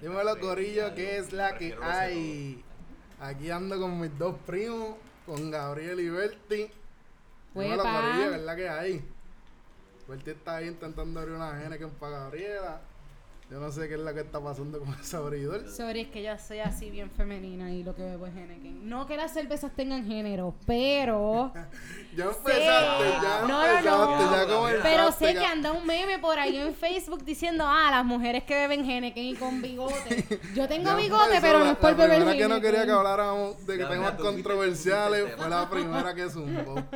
Dímelo, Corillo, ¿qué es la que hay? Aquí ando con mis dos primos, con Gabriel y Berti. Dímelo. Corillo, ¿qué es la que hay? Berti está ahí intentando abrir una Henneken para Gabriela. Yo no sé qué es la que está pasando con ese abridor. Sorry, es que yo soy así bien femenina y lo que bebo es Henneken. No que las cervezas tengan género, pero... Ya empezaste, ya No, no, empezaste, no. ya comenzaste. Pero sé ya. que anda un meme por ahí en Facebook diciendo, ah, las mujeres que beben Henneken y con bigote. Yo tengo bigote, pero no la- es por La beber primera que no quería que habláramos de que temas controversiales fue la primera que zumbó.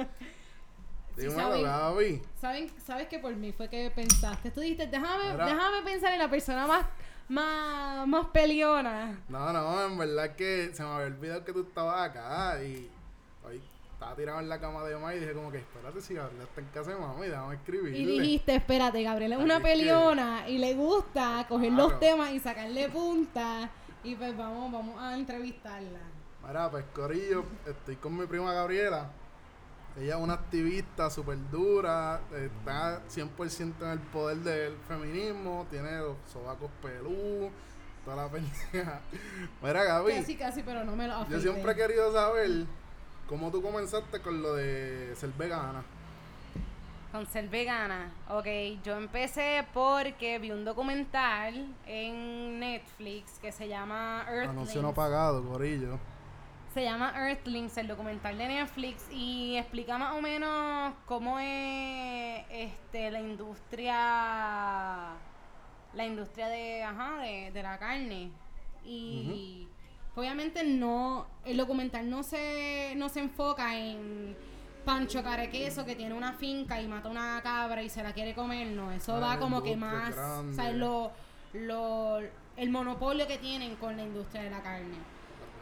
Sí, saben. Gaby. ¿Saben, ¿Sabes que por mí fue que pensaste? Tú dijiste, déjame, déjame pensar en la persona más, más, más peleona. No, no, en verdad que se me había olvidado que tú estabas acá y hoy estaba tirado en la cama de mamá y dije como que espérate si Gabriela está en casa de mamá y déjame escribirle. Y dijiste, espérate, Gabriela es una que- peleona y le gusta coger Claro. los temas y sacarle punta. Y pues vamos, vamos a entrevistarla. Mira, pues Corillo, estoy con mi prima Gabriela. Ella es una activista súper dura, está 100% en el poder del feminismo, tiene los sobacos pelú, toda la pendeja. Mira, Gaby, Casi, casi, pero no me lo yo afeité. siempre he querido saber cómo tú comenzaste con lo de ser vegana. Con ser vegana. Ok, yo empecé porque vi un documental en Netflix que se llama Anuncio no pagado, Corillo. Se llama Earthlings, el documental de Netflix, y explica más o menos cómo es este la industria la industria de ajá, de, de la carne. Y obviamente no, el documental no se, no se enfoca en Pancho Carequeso que tiene una finca y mata una cabra y se la quiere comer, no, eso Ah, va la como que más, grande. o sea, lo, lo, el monopolio que tienen con la industria de la carne.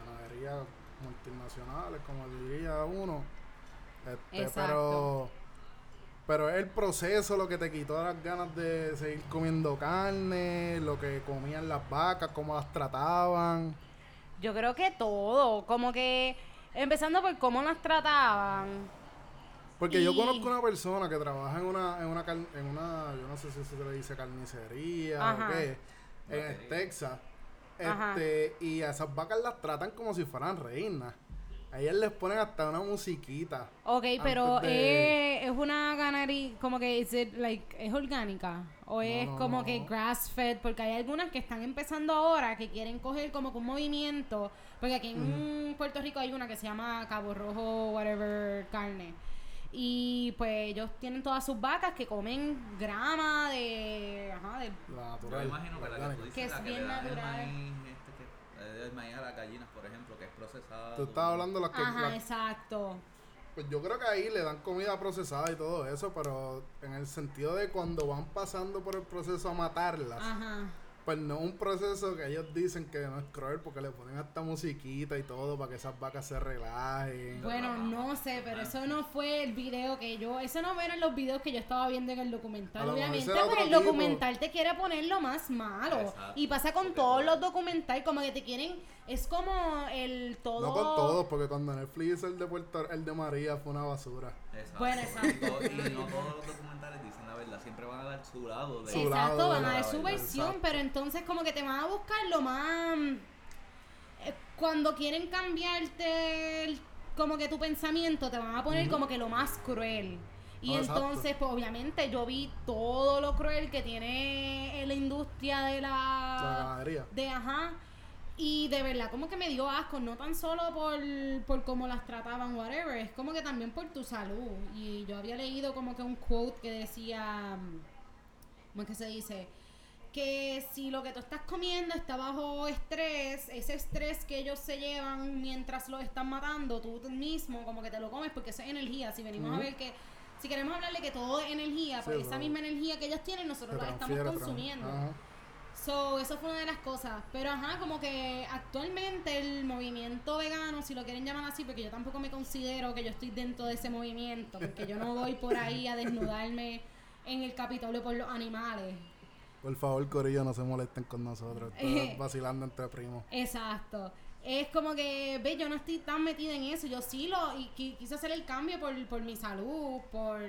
ganaderías multinacionales, como diría uno. Este, Exacto. pero pero es el proceso lo que te quitó las ganas de seguir comiendo carne, lo que comían las vacas, cómo las trataban. Yo creo que todo, como que empezando por cómo las trataban. Porque yo conozco una persona que trabaja en una, en una, en una, yo no sé si se le dice carnicería Ajá. o qué, en. Texas. Este, y a esas vacas las tratan como si fueran reinas. A ellas les ponen hasta una musiquita. Ok, pero de- es, es una ganadería, como que is it, like, es orgánica o es no, como no. que grass fed, porque hay algunas que están empezando ahora que quieren coger como que un movimiento, porque aquí en Puerto Rico hay una que se llama Cabo Rojo whatever carne. Y pues ellos tienen todas sus vacas que comen grama de ajá, de Yo imagino que la que orgánica. tú dices, Que es la que bien natural. el maíz, este, que, el maíz a las gallinas, por ejemplo, que es procesada. Tú estabas hablando de las que... Ajá, las- exacto. pues yo creo que ahí le dan comida procesada y todo eso, pero en el sentido de cuando van pasando por el proceso a matarlas, Ajá. Pues no es un proceso que ellos dicen que no es cruel porque le ponen hasta musiquita y todo para que esas vacas se relajen. Bueno, no sé, pero eso no fue el video que yo, eso no eran los videos que yo estaba viendo en el documental. Obviamente, será pues el tipo. documental te quiere poner lo más malo. Exacto. Y pasa con todos todo- los documentales, como que te quieren, es como el todo. No con todos, porque cuando Netflix hizo el de Puerto, el de María fue una basura. Exacto. Bueno, exacto. Y, no todos los documentales dicen la verdad, siempre van a dar su lado. De, Su Exacto, lado van a dar su verdad, versión, exacto. pero entonces como que te van a buscar lo más... eh, Cuando quieren cambiarte el- como que tu pensamiento, te van a poner como que lo más cruel. Y entonces, pues obviamente yo vi todo lo cruel que tiene la industria de La la... ganadería. De ajá. Y de verdad, como que me dio asco, no tan solo por, por cómo las trataban, whatever, es como que también por tu salud. Y yo había leído como que un quote que decía, ¿cómo es que se dice? Que si lo que tú estás comiendo está bajo estrés, ese estrés que ellos se llevan mientras lo están matando, tú mismo como que te lo comes porque eso es energía. Si venimos a ver que, si queremos hablarle que todo es energía, pues esa misma energía que ellos tienen, nosotros la estamos consumiendo. So, eso fue una de las cosas. Pero ajá, como que actualmente el movimiento vegano, si lo quieren llamar así, porque yo tampoco me considero que yo estoy dentro de ese movimiento, porque yo no voy por ahí a desnudarme en el Capitolio por los animales. Por favor, Corillo, no se molesten con nosotros. Esto es vacilando entre primos. Exacto. Es como que, ve, yo no estoy tan metida en eso. Yo sí lo, y qui- quise hacer el cambio por, por mi salud, por...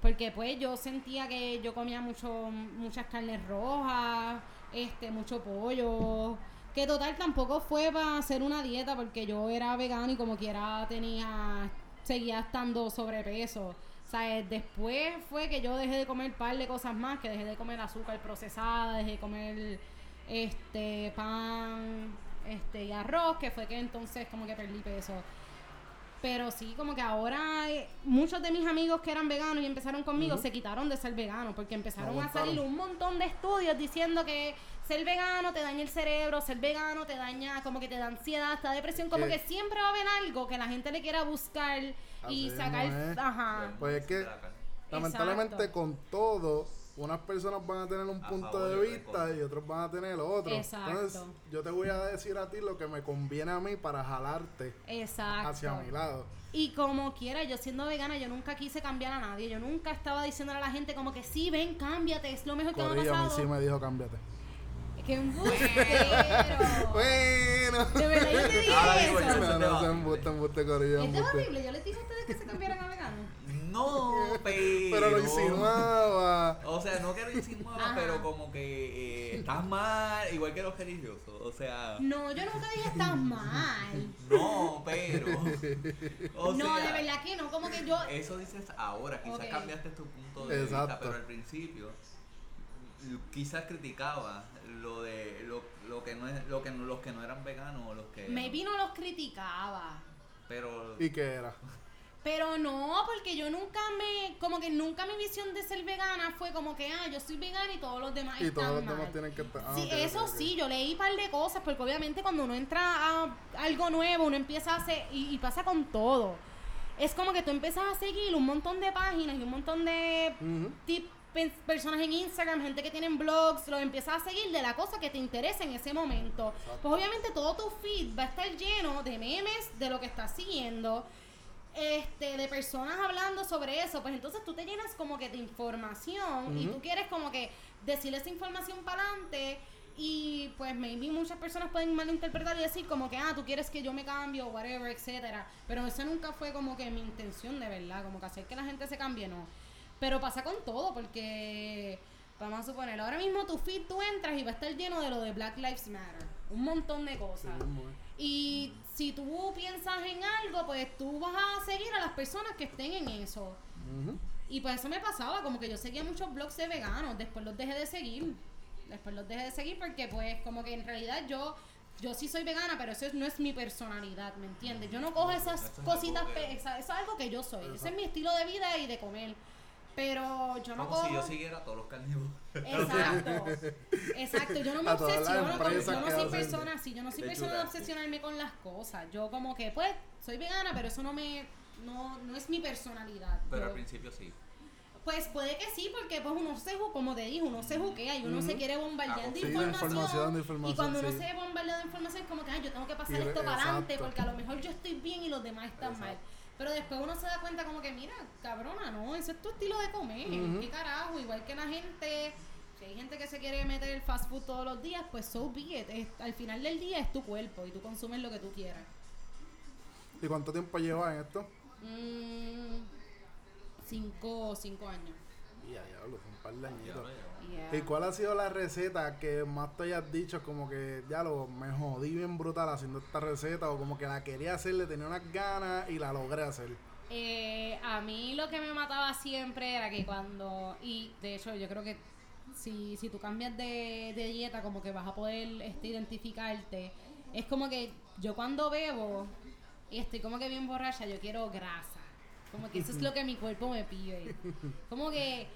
Porque pues yo sentía que yo comía mucho muchas carnes rojas, este, mucho pollo. Que total tampoco fue para hacer una dieta porque yo era vegano y como quiera tenía, seguía estando sobrepeso. Sea, eh, después fue que yo dejé de comer par de cosas más, que dejé de comer azúcar procesada, dejé de comer este pan este y arroz, que fue que entonces como que perdí peso. Pero sí, como que ahora eh, muchos de mis amigos que eran veganos y empezaron conmigo se quitaron de ser veganos porque empezaron a salir un montón de estudios diciendo que ser vegano te daña el cerebro, ser vegano te daña, como que te da ansiedad, te da depresión, como Que- que siempre va a haber algo que la gente le quiera buscar y Así sacar, ajá. Pues es que, lamentablemente, Exacto. con todo, unas personas van a tener un A punto favor de vista y otros van a tener otro. Exacto. Entonces, yo te voy a decir a ti lo que me conviene a mí para jalarte Exacto. hacia mi lado. Y como quiera, yo siendo vegana, yo nunca quise cambiar a nadie. Yo nunca estaba diciéndole a la gente como que sí, ven, cámbiate, es lo mejor que me ha Corrillo, a mí pasado. sí me dijo cámbiate. ¡Qué embustero! Bueno. De verdad yo te dije Ahora eso. No, no, Debate. se embuste, embuste, Corillo, Esto es embuste. horrible. Yo les dije a ustedes que se cambiaran a vegano. No, pero. Pero lo insinuaba. O sea, no que lo insinuaba, Ajá. pero como que eh, estás mal, igual que los religiosos. O sea, No, yo nunca dije estás mal. no, pero. O no, sea, de verdad que no. Como que yo. Eso dices ahora, quizás cambiaste tu punto de vista, pero al principio quizás criticaba lo de lo, lo que no es lo que no- los que no eran veganos o los que Maybe no los criticaba. pero ¿Y qué era? Pero no, porque yo nunca me, como que nunca mi visión de ser vegana fue como que, ah, yo soy vegana y todos los demás Y están todos los mal. demás tienen que estar. ah, Sí, eso sí, yo leí un par de cosas, porque obviamente cuando uno entra a algo nuevo, uno empieza a hacer, y, y pasa con todo. Es como que tú empiezas a seguir un montón de páginas y un montón de tip- pe- personas en Instagram, gente que tienen blogs, los empiezas a seguir de la cosa que te interesa en ese momento. Pues obviamente todo tu feed va a estar lleno de memes de lo que estás siguiendo, este, de personas hablando sobre eso. Pues entonces tú te llenas como que de información y tú quieres como que decir esa información para adelante. Y pues maybe muchas personas pueden malinterpretar y decir como que, ah, tú quieres que yo me cambie o whatever, etcétera. Pero eso nunca fue como que mi intención de verdad, como que hacer que la gente se cambie, no. Pero pasa con todo, porque vamos a suponer, ahora mismo tu feed tú entras y va a estar lleno de lo de Black Lives Matter. Un montón de Sí, cosas. eh. Y si tú piensas en algo, pues tú vas a seguir a las personas que estén en eso. Y pues eso me pasaba, como que yo seguía muchos blogs de veganos, después los dejé de seguir. Después los dejé de seguir porque pues como que en realidad yo yo sí soy vegana, pero eso es- no es mi personalidad, ¿me entiendes? Yo no cojo esas es cositas, es algo que yo soy, ese es mi estilo de vida y de comer. Pero yo no como cojo si yo siguiera a todos los carnívoros. Exacto. Exacto. Yo no me obsesiono con, yo no soy hacen persona así, yo no soy persona de obsesionarme con las cosas. Yo como que pues soy vegana, pero eso no me no, no es mi personalidad. Pero Yo- al principio sí. pues puede que sí, porque pues uno se ju- como te dije, uno se juquea y uno se Ujú. quiere bombardear de Sí, de información. información, de información, y cuando uno sí. se bombardea de información es como que, ay, yo tengo que pasar Y- esto para adelante porque a lo mejor yo estoy bien y los demás están mal. Pero después uno se da cuenta como que, mira, cabrona, no, eso es tu estilo de comer. ¿Qué carajo? Igual que la gente, si hay gente que se quiere meter el fast food todos los días, pues so be it. Es- al final del día es tu cuerpo y tú consumes lo que tú quieras. ¿Y cuánto tiempo llevas en esto? Mm, cinco, cinco años. Ya, ya, son un par de Ya añitos. ¿Y cuál ha sido la receta que más te hayas dicho? Como que ya lo me jodí bien brutal haciendo esta receta, o como que la quería hacer, le tenía unas ganas y la logré hacer. Eh, a mí lo que me mataba siempre era que cuando, y de hecho yo creo que si, si tú cambias de, de dieta como que vas a poder este, identificarte, es como que yo cuando bebo y estoy como que bien borracha, yo quiero grasa. Como que eso es lo que mi cuerpo me pide. Como que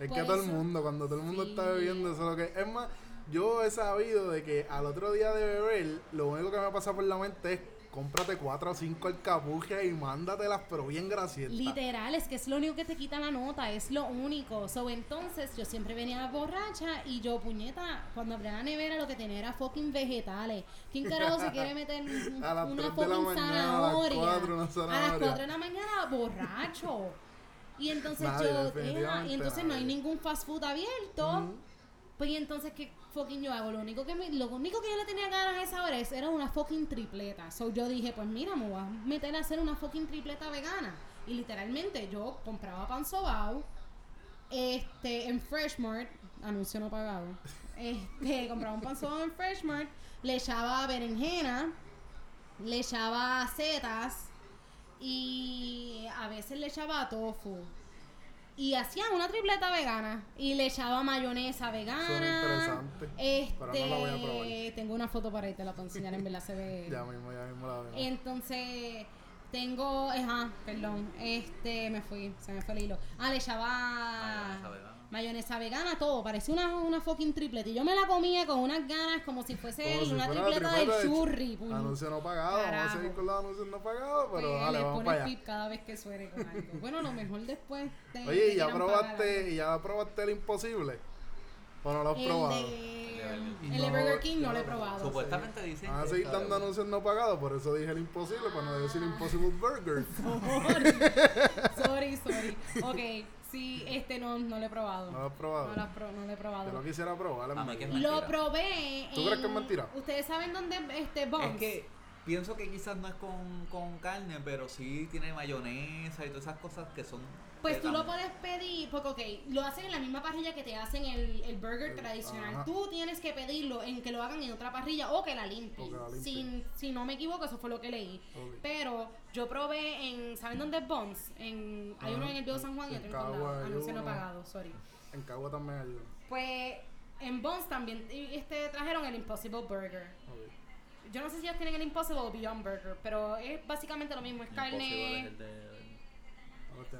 Es Por que todo el eso- mundo, cuando todo el mundo Sí. está bebiendo, eso es lo que. Es más, yo he sabido de que al otro día de beber, lo único que me pasa por la mente es cómprate cuatro o cinco alcapujas y mándatelas, pero bien grasientas. Literal, es que es lo único que te quita la nota, es lo único. So, entonces, yo siempre venía borracha y yo, puñeta, cuando abría la nevera lo que tenía era fucking vegetales. ¿Quién carajo se quiere meter A una fucking mañana, a las zanahoria? cuatro A las. 4 de la mañana, borracho. Y entonces Nadie, yo, y entonces no hay ningún fast food abierto. Pues y entonces, ¿qué fucking yo hago? Lo único que me- lo único que yo le tenía ganas a esa hora es- era una fucking tripleta. So yo dije, pues mira, me voy a meter a hacer una fucking tripleta vegana. Y literalmente yo compraba pan sobao, este, en Freshmart, anuncio no pagado. Este, compraba un panzón en Freshmart, le echaba berenjena, le echaba setas y a veces le echaba tofu. Y hacía una tripleta vegana y le echaba mayonesa vegana. Suena interesante, Este, pero no la voy a probar. tengo una foto para ahí, te la puedo enseñar, en verdad se ve. Ya mismo, ya mismo la vemos. Entonces, tengo, ajá, perdón, este, me fui, se me fue el hilo. Ah, le echaba Mayonesa vegana. Mayonesa vegana, todo, parecía una, una fucking tripleta. Y yo me la comía con unas ganas como si fuese Como si una fuera tripleta tripleta del de churri. puñ. Anuncio no pagado, vamos a Carajo. seguir con los anuncios no pagados, pero Pues, dale, le vamos pone para allá. pip cada vez que suene con algo. Bueno, lo mejor después de Oye, ¿y ya probaste, ¿y ya probaste el imposible? ¿O no lo has algo. probado? El de, el de No, Burger King no no lo he probado. Supuestamente dicen. Van a que seguir dando bueno. anuncios no pagados, por eso dije el imposible, para no decir Impossible Burger. Sorry, sorry. Ok, sí, este no, no lo he probado. ¿No lo has probado? No lo, has pro- no lo he probado. Yo lo quisiera probar. en A mí que verdad. es Lo probé. ¿Tú crees que es mentira? ¿Ustedes saben dónde este Bones? Es que pienso que quizás no es con, con carne, pero sí tiene mayonesa y todas esas cosas que son. Pues tú lo puedes pedir, porque ok, lo hacen en la misma parrilla que te hacen el, el burger El- tradicional. ajá. Tú tienes que pedirlo en que lo hagan en otra parrilla o que la limpien. Sin, si no me equivoco, eso fue lo que leí. Pero yo probé en, ¿saben dónde es Bones? En, hay uno Ajá. en el Viejo San Juan y otro en Cagua Condado. Anuncio no pagado, sorry. En Cagua también hay uno. Pues en Bones también y- este, trajeron el Impossible Burger. Yo no sé si ellos tienen el Impossible o Beyond Burger, pero es básicamente lo mismo, es carne... es el de- Ahora tiene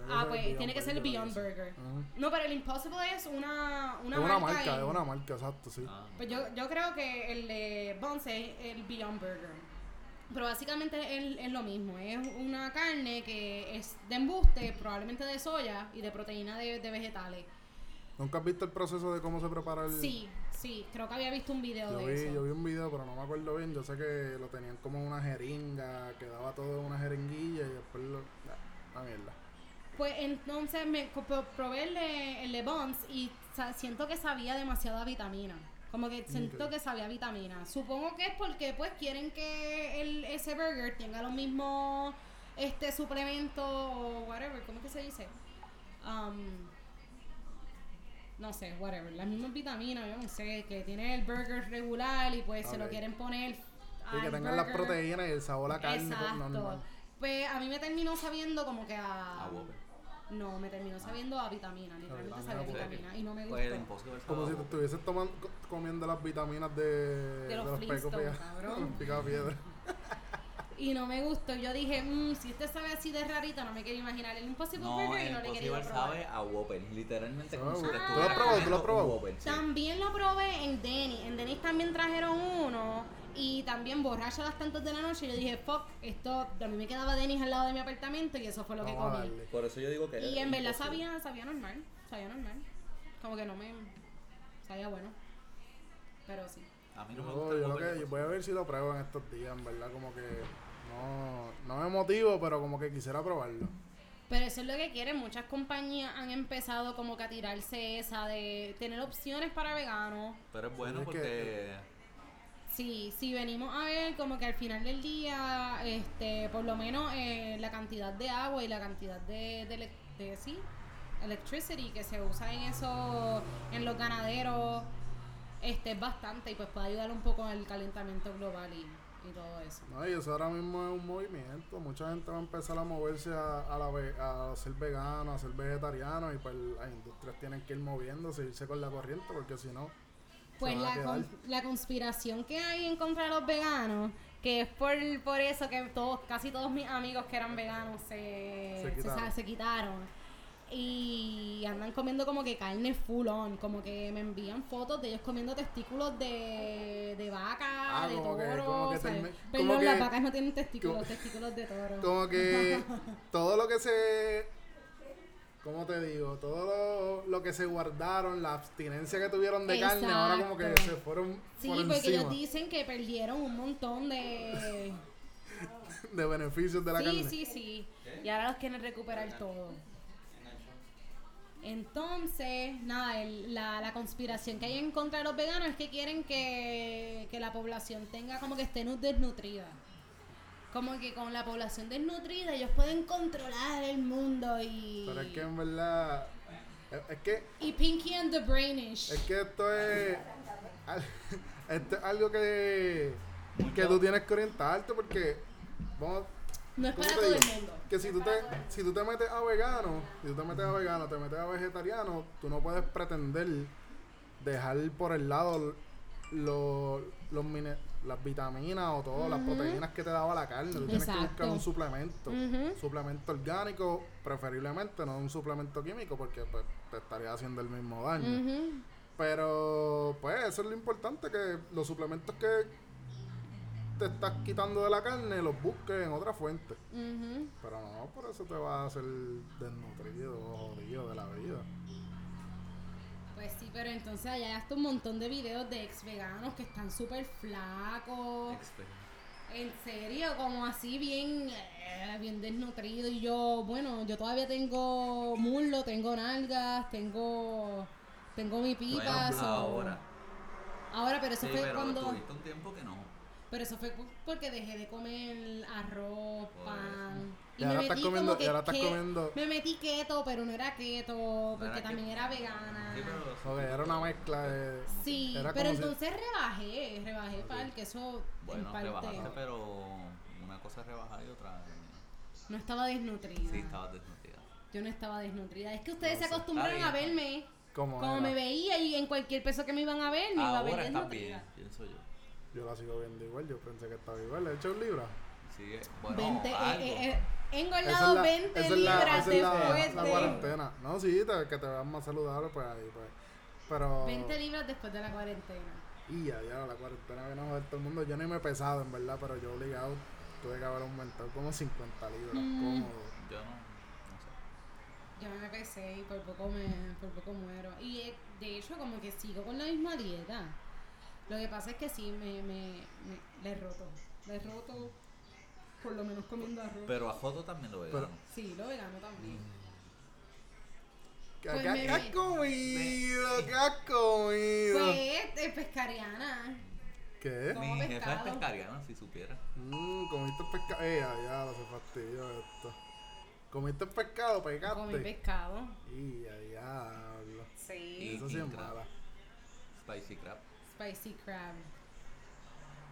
Ah, pues Beyond tiene que ser el Beyond. Burger. Ajá. No, pero el Impossible es una, una Es una marca, en- es una marca, exacto, sí. Ah. Pues yo, yo creo que el de Bones es el Beyond Burger. Pero básicamente es, es lo mismo. Es una carne que es de embuste, probablemente de soya y de proteína de, de vegetales. ¿Nunca has visto el proceso de cómo se prepara el...? Sí, sí. Creo que había visto un video Yo de vi, eso. yo vi un video, pero no me acuerdo bien. Yo sé que lo tenían como en una jeringa, quedaba todo en una jeringuilla y después lo... nah, la mierda. Pues entonces me probé el de, el de Bones y siento que sabía demasiada vitamina. Como que siento que sabía vitamina. Supongo que es porque pues quieren que el, ese burger tenga los mismos este suplementos o whatever, ¿cómo que se dice? Um, no sé, whatever, las mismas vitaminas, yo no sé, que tiene el burger regular y pues se lo quieren poner Y que tengan las proteínas y el sabor a carne pues, Exacto. normal. Pues a mí me terminó sabiendo como que a... No, me terminó sabiendo a vitamina, literalmente vitamina, sabía a ¿por qué? vitamina y no me gustó. Pues Como si te estuvieses tomando, co- comiendo las vitaminas de, De los pecos Flintstones, pica- cabrón. picapiedra. Y no me gustó. Yo dije, mmm, si este sabe así de rarito, no me quiero imaginar el Impossible No, Burger y no le quería probar. sabe a Whopper, literalmente como Sabe si a te Whopper. ¿Tú lo has probado? ¿Tú lo has probado? un Whopper, sí. También lo probé en Denny. En Denny también trajeron uno. Y también borracha a las tantas de la noche. Yo dije, fuck, esto. A mí me quedaba Denny's al lado de mi apartamento y eso fue lo que comí. Por eso yo digo que Y en verdad sabía, sabía normal. Sabía normal. Como que no me. Sabía bueno. Pero sí. A mí no me Yo, gusta yo lo que de voy a ver si lo pruebo en estos días, en verdad, como que no, no me motivo, pero como que quisiera probarlo. Pero eso es lo que quieren. Muchas compañías han empezado como que a tirarse esa de tener opciones para veganos. Pero es bueno es que- porque Sí, si venimos a ver como que al final del día, este, por lo menos eh, la cantidad de agua y la cantidad de, de, sí, electricity que se usa en eso, en los ganaderos, este, es bastante y pues puede ayudar un poco al calentamiento global y, y todo eso. No, y eso ahora mismo es un movimiento. Mucha gente va a empezar a moverse a, a, la a ser vegano, a ser vegetariano, y pues las industrias tienen que ir moviéndose, irse con la corriente, porque si no, Pues la, con- la conspiración que hay en contra de los veganos, que es por, por eso que todos, casi todos mis amigos que eran veganos se, Se se- quitaron. se quitaron. Y andan comiendo como que carne full on, como que me envían fotos de ellos comiendo testículos de, de vaca, Ah, de que- toro. como que termi- perdón, como las que- vacas no tienen testículos, como- testículos de toro. como que todo lo que se ¿Cómo te digo? Todo lo, lo que se guardaron, la abstinencia que tuvieron de carne, ahora como que se fueron Sí, por porque encima ellos dicen que perdieron un montón de... de beneficios de la sí, carne. sí, sí. Y ahora los quieren recuperar todo. Entonces, nada, el- la, la conspiración que hay en contra de los veganos es que quieren que, que la población tenga como que esté nu- desnutrida. Como que con la población desnutrida ellos pueden controlar el mundo y... Pero es que en verdad es, es que Y Pinky and the Brainish. es que esto es esto es algo que, que tú tienes que orientarte porque, vamos, No es ¿cómo para todo el mundo. que si tú te, si tú te metes a vegano, si tú te metes a vegano, te metes a vegetariano, tú no puedes pretender dejar por el lado lo- los mine- las vitaminas o todas las proteínas que te daba la carne. Tú tienes que buscar un suplemento. Suplemento orgánico, preferiblemente, no un suplemento químico, porque pues, te estaría haciendo el mismo daño. Pero, pues, eso es lo importante, que los suplementos que te estás quitando de la carne los busques en otra fuente. Pero no, por eso te vas a hacer desnutrido o jodido de la vida. Pues sí, pero entonces allá hay hasta un montón de videos de ex veganos que están súper flacos. Exper- En serio, como así bien, eh, bien desnutrido. Y yo, bueno, yo todavía tengo muslo, tengo nalgas, tengo, tengo mi pipa. Ahora. Ahora, pero eso Sí, fue pero cuando, tuviste un tiempo que no. pero eso fue porque dejé de comer arroz, Por pan. Y ahora estás comiendo- como ahora estás que- comiendo- Me metí keto, pero no era keto, porque era también keto. era vegana. Sí, pero. Ok, era una mezcla de... Sí, Era pero si- entonces rebajé, rebajé para el queso Bueno, en parte. rebajaste, pero una cosa es rebajar y otra. No estaba desnutrida. Sí, estabas desnutrida. Yo no estaba desnutrida. Es que ustedes No se acostumbraron Está a verme Como como era. me veía y en cualquier peso que me iban a ver me iba a ver Ahora desnutrida. bien, pienso yo. Yo la sigo viendo igual, yo pensé que estaba igual. ¿Le he hecho un libro? Sigue. Bueno, 20, eh, algo. eh, eh, he Esa engordado es la- 20 esa es la- libras la- después la de... cuarentena. No, sí, te- que te veas más saludable, pues ahí, pues. Pero... 20 libras después de la cuarentena. Y ya, ya, la cuarentena vino a joder todo el mundo. Yo ni me he pesado, en verdad, pero yo obligado tuve que haber aumentado como 50 libras, Mm. cómodo. Yo no. No sé. Yo me pesé y por poco me por poco muero. Y eh, de hecho como que sigo con la misma dieta. Lo que pasa es que sí me, me, me le he roto. Le he roto por lo menos comiendo arroz. Pero a Joto también lo vegano. sí, lo vegano también. ¿Qué, Pues me- has comido? ¿Qué has comido? Pues es pescariana. ¿Qué? Como Mi jefa es pescado. pescariana, si supiera. Mmm, comiste pescado. Eh, ya, no se fastidio esto. Comiste pescado, pegaste. Comí pescado. Y ya, diablo. Sí. Eso sí es crab. mala. Spicy crab. Spicy crab.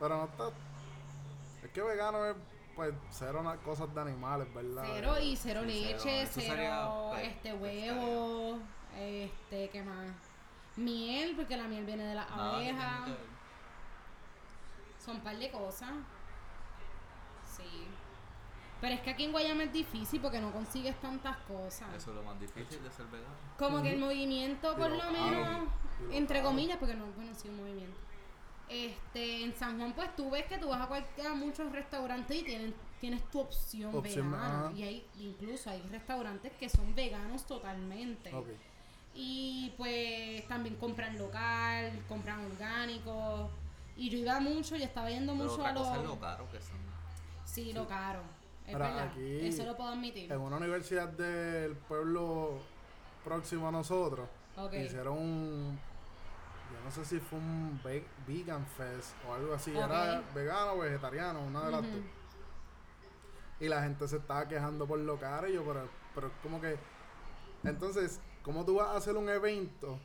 Pero no está. Es que vegano es, pues, cero na- cosas de animales, ¿verdad? Cero y cero Sí, cero. leche, cero, sería, pues, este huevo, este, ¿qué más? Miel, porque la miel viene de las abejas. Son un par de cosas. Sí. Pero es que aquí en Guayama es difícil porque no consigues tantas cosas. Eso es lo más difícil de ser vegano. Como que el movimiento, por lo caro, menos, entre caro. comillas, porque no, bueno, sí, un movimiento. Este, en San Juan, pues tú ves que tú vas a, cualquier, a muchos restaurantes y tienen, tienes tu opción, Opción, vegana. ajá. Y hay, incluso hay restaurantes que son veganos totalmente. Ok. Y pues también compran local, compran orgánico. Y yo iba mucho, yo estaba yendo Pero mucho otra a los. cosa es lo caro que son. Sí, lo caro. Es Ahora, verdad. aquí- Eso lo puedo admitir. En una universidad del pueblo próximo a nosotros, Ok. hicieron un. Yo no sé si fue un ve- vegan fest o algo así. Era vegano o vegetariano, una de las dos. Y la gente se estaba quejando por lo caro. Y yo, pero, pero como que. Entonces, ¿cómo tú vas a hacer un evento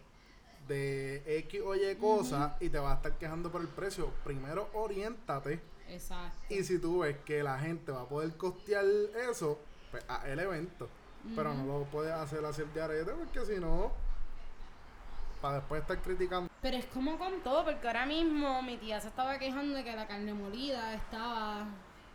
de X o Y cosas y te vas a estar quejando por el precio? Primero, oriéntate. Exacto. Y si tú ves que la gente va a poder costear eso, pues haz el evento. Pero no lo puedes hacer así el diarete porque si no, para después estar criticando. Pero es como con todo, porque ahora mismo mi tía se estaba quejando de que la carne molida estaba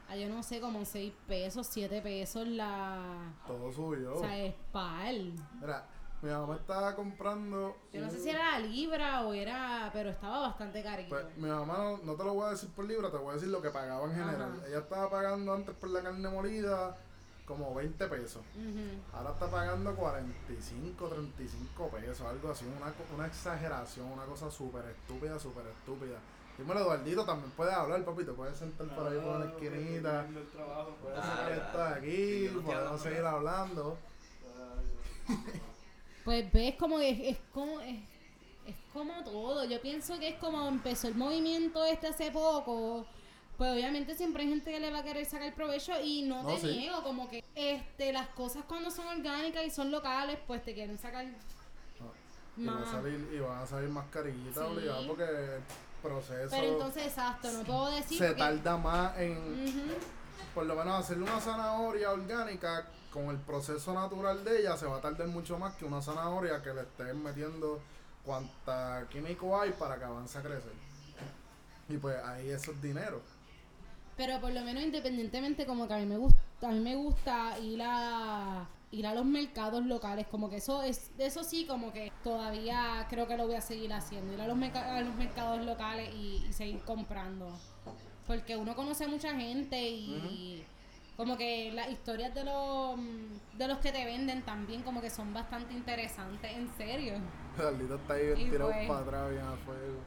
a yo no sé, como 6 pesos, 7 pesos la. Todo subió. O sea, es pal. Mira, mi mamá estaba comprando. Yo no sé si era la libra o era. Pero estaba bastante carito. Pues mi mamá no, no te lo voy a decir por libra, te voy a decir lo que pagaba en general. Ajá. Ella estaba pagando antes por la carne molida como 20 pesos. Ahora está pagando 45, 35 pesos, algo así, una, una exageración, una cosa súper estúpida, súper estúpida. Dímelo, Eduardito, también puedes hablar, papi, te puedes sentar por ahí por la esquinita, puedes sacar esto de aquí, Sí, no podemos seguir hablando. Pues ves como es, es como es, es como todo. Yo pienso que es como empezó el movimiento este hace poco. Pues obviamente siempre hay gente que le va a querer sacar provecho y no, No, te sí. niego, como que este las cosas cuando son orgánicas y son locales, pues te quieren sacar Y, va a Más. salir, y van a salir mascarillitas Sí. obligadas porque el proceso Pero entonces, exacto, no puedo decir se porque- tarda más en, por lo menos hacerle una zanahoria orgánica con el proceso natural de ella se va a tardar mucho más que una zanahoria que le estén metiendo cuanta químico hay para que avance a crecer. Y pues ahí eso es dinero. Pero por lo menos independientemente como que a mí me gusta, a mí me gusta ir a ir a los mercados locales, como que eso es eso sí como que todavía creo que lo voy a seguir haciendo, ir a los, merca- a los mercados locales y, y seguir comprando. Porque uno conoce a mucha gente y como que las historias de los de los que te venden también como que son bastante interesantes, en serio. Carlito está ahí tirado pues- para atrás, bien a fuego.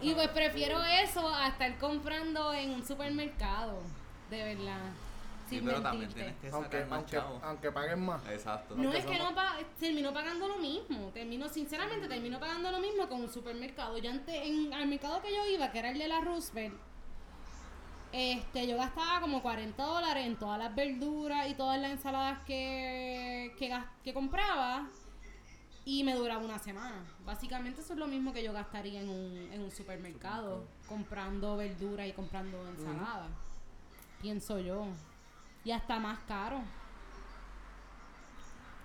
Y pues prefiero eso a estar comprando en un supermercado, de verdad. Sí, sin pero también tienes que Aunque, sacar más aunque, chavos. aunque paguen más. Exacto. No aunque es que somos- no pa termino pagando lo mismo. Termino, sinceramente, termino pagando lo mismo con un supermercado. Yo antes, en al mercado que yo iba, que era el de la Roosevelt, este, yo gastaba como 40 dólares en todas las verduras y todas las ensaladas que, que compraba. Y me duraba una semana. Básicamente eso es lo mismo que yo gastaría en un, en un supermercado, comprando verduras y comprando ensaladas. Pienso yo. Y hasta más caro.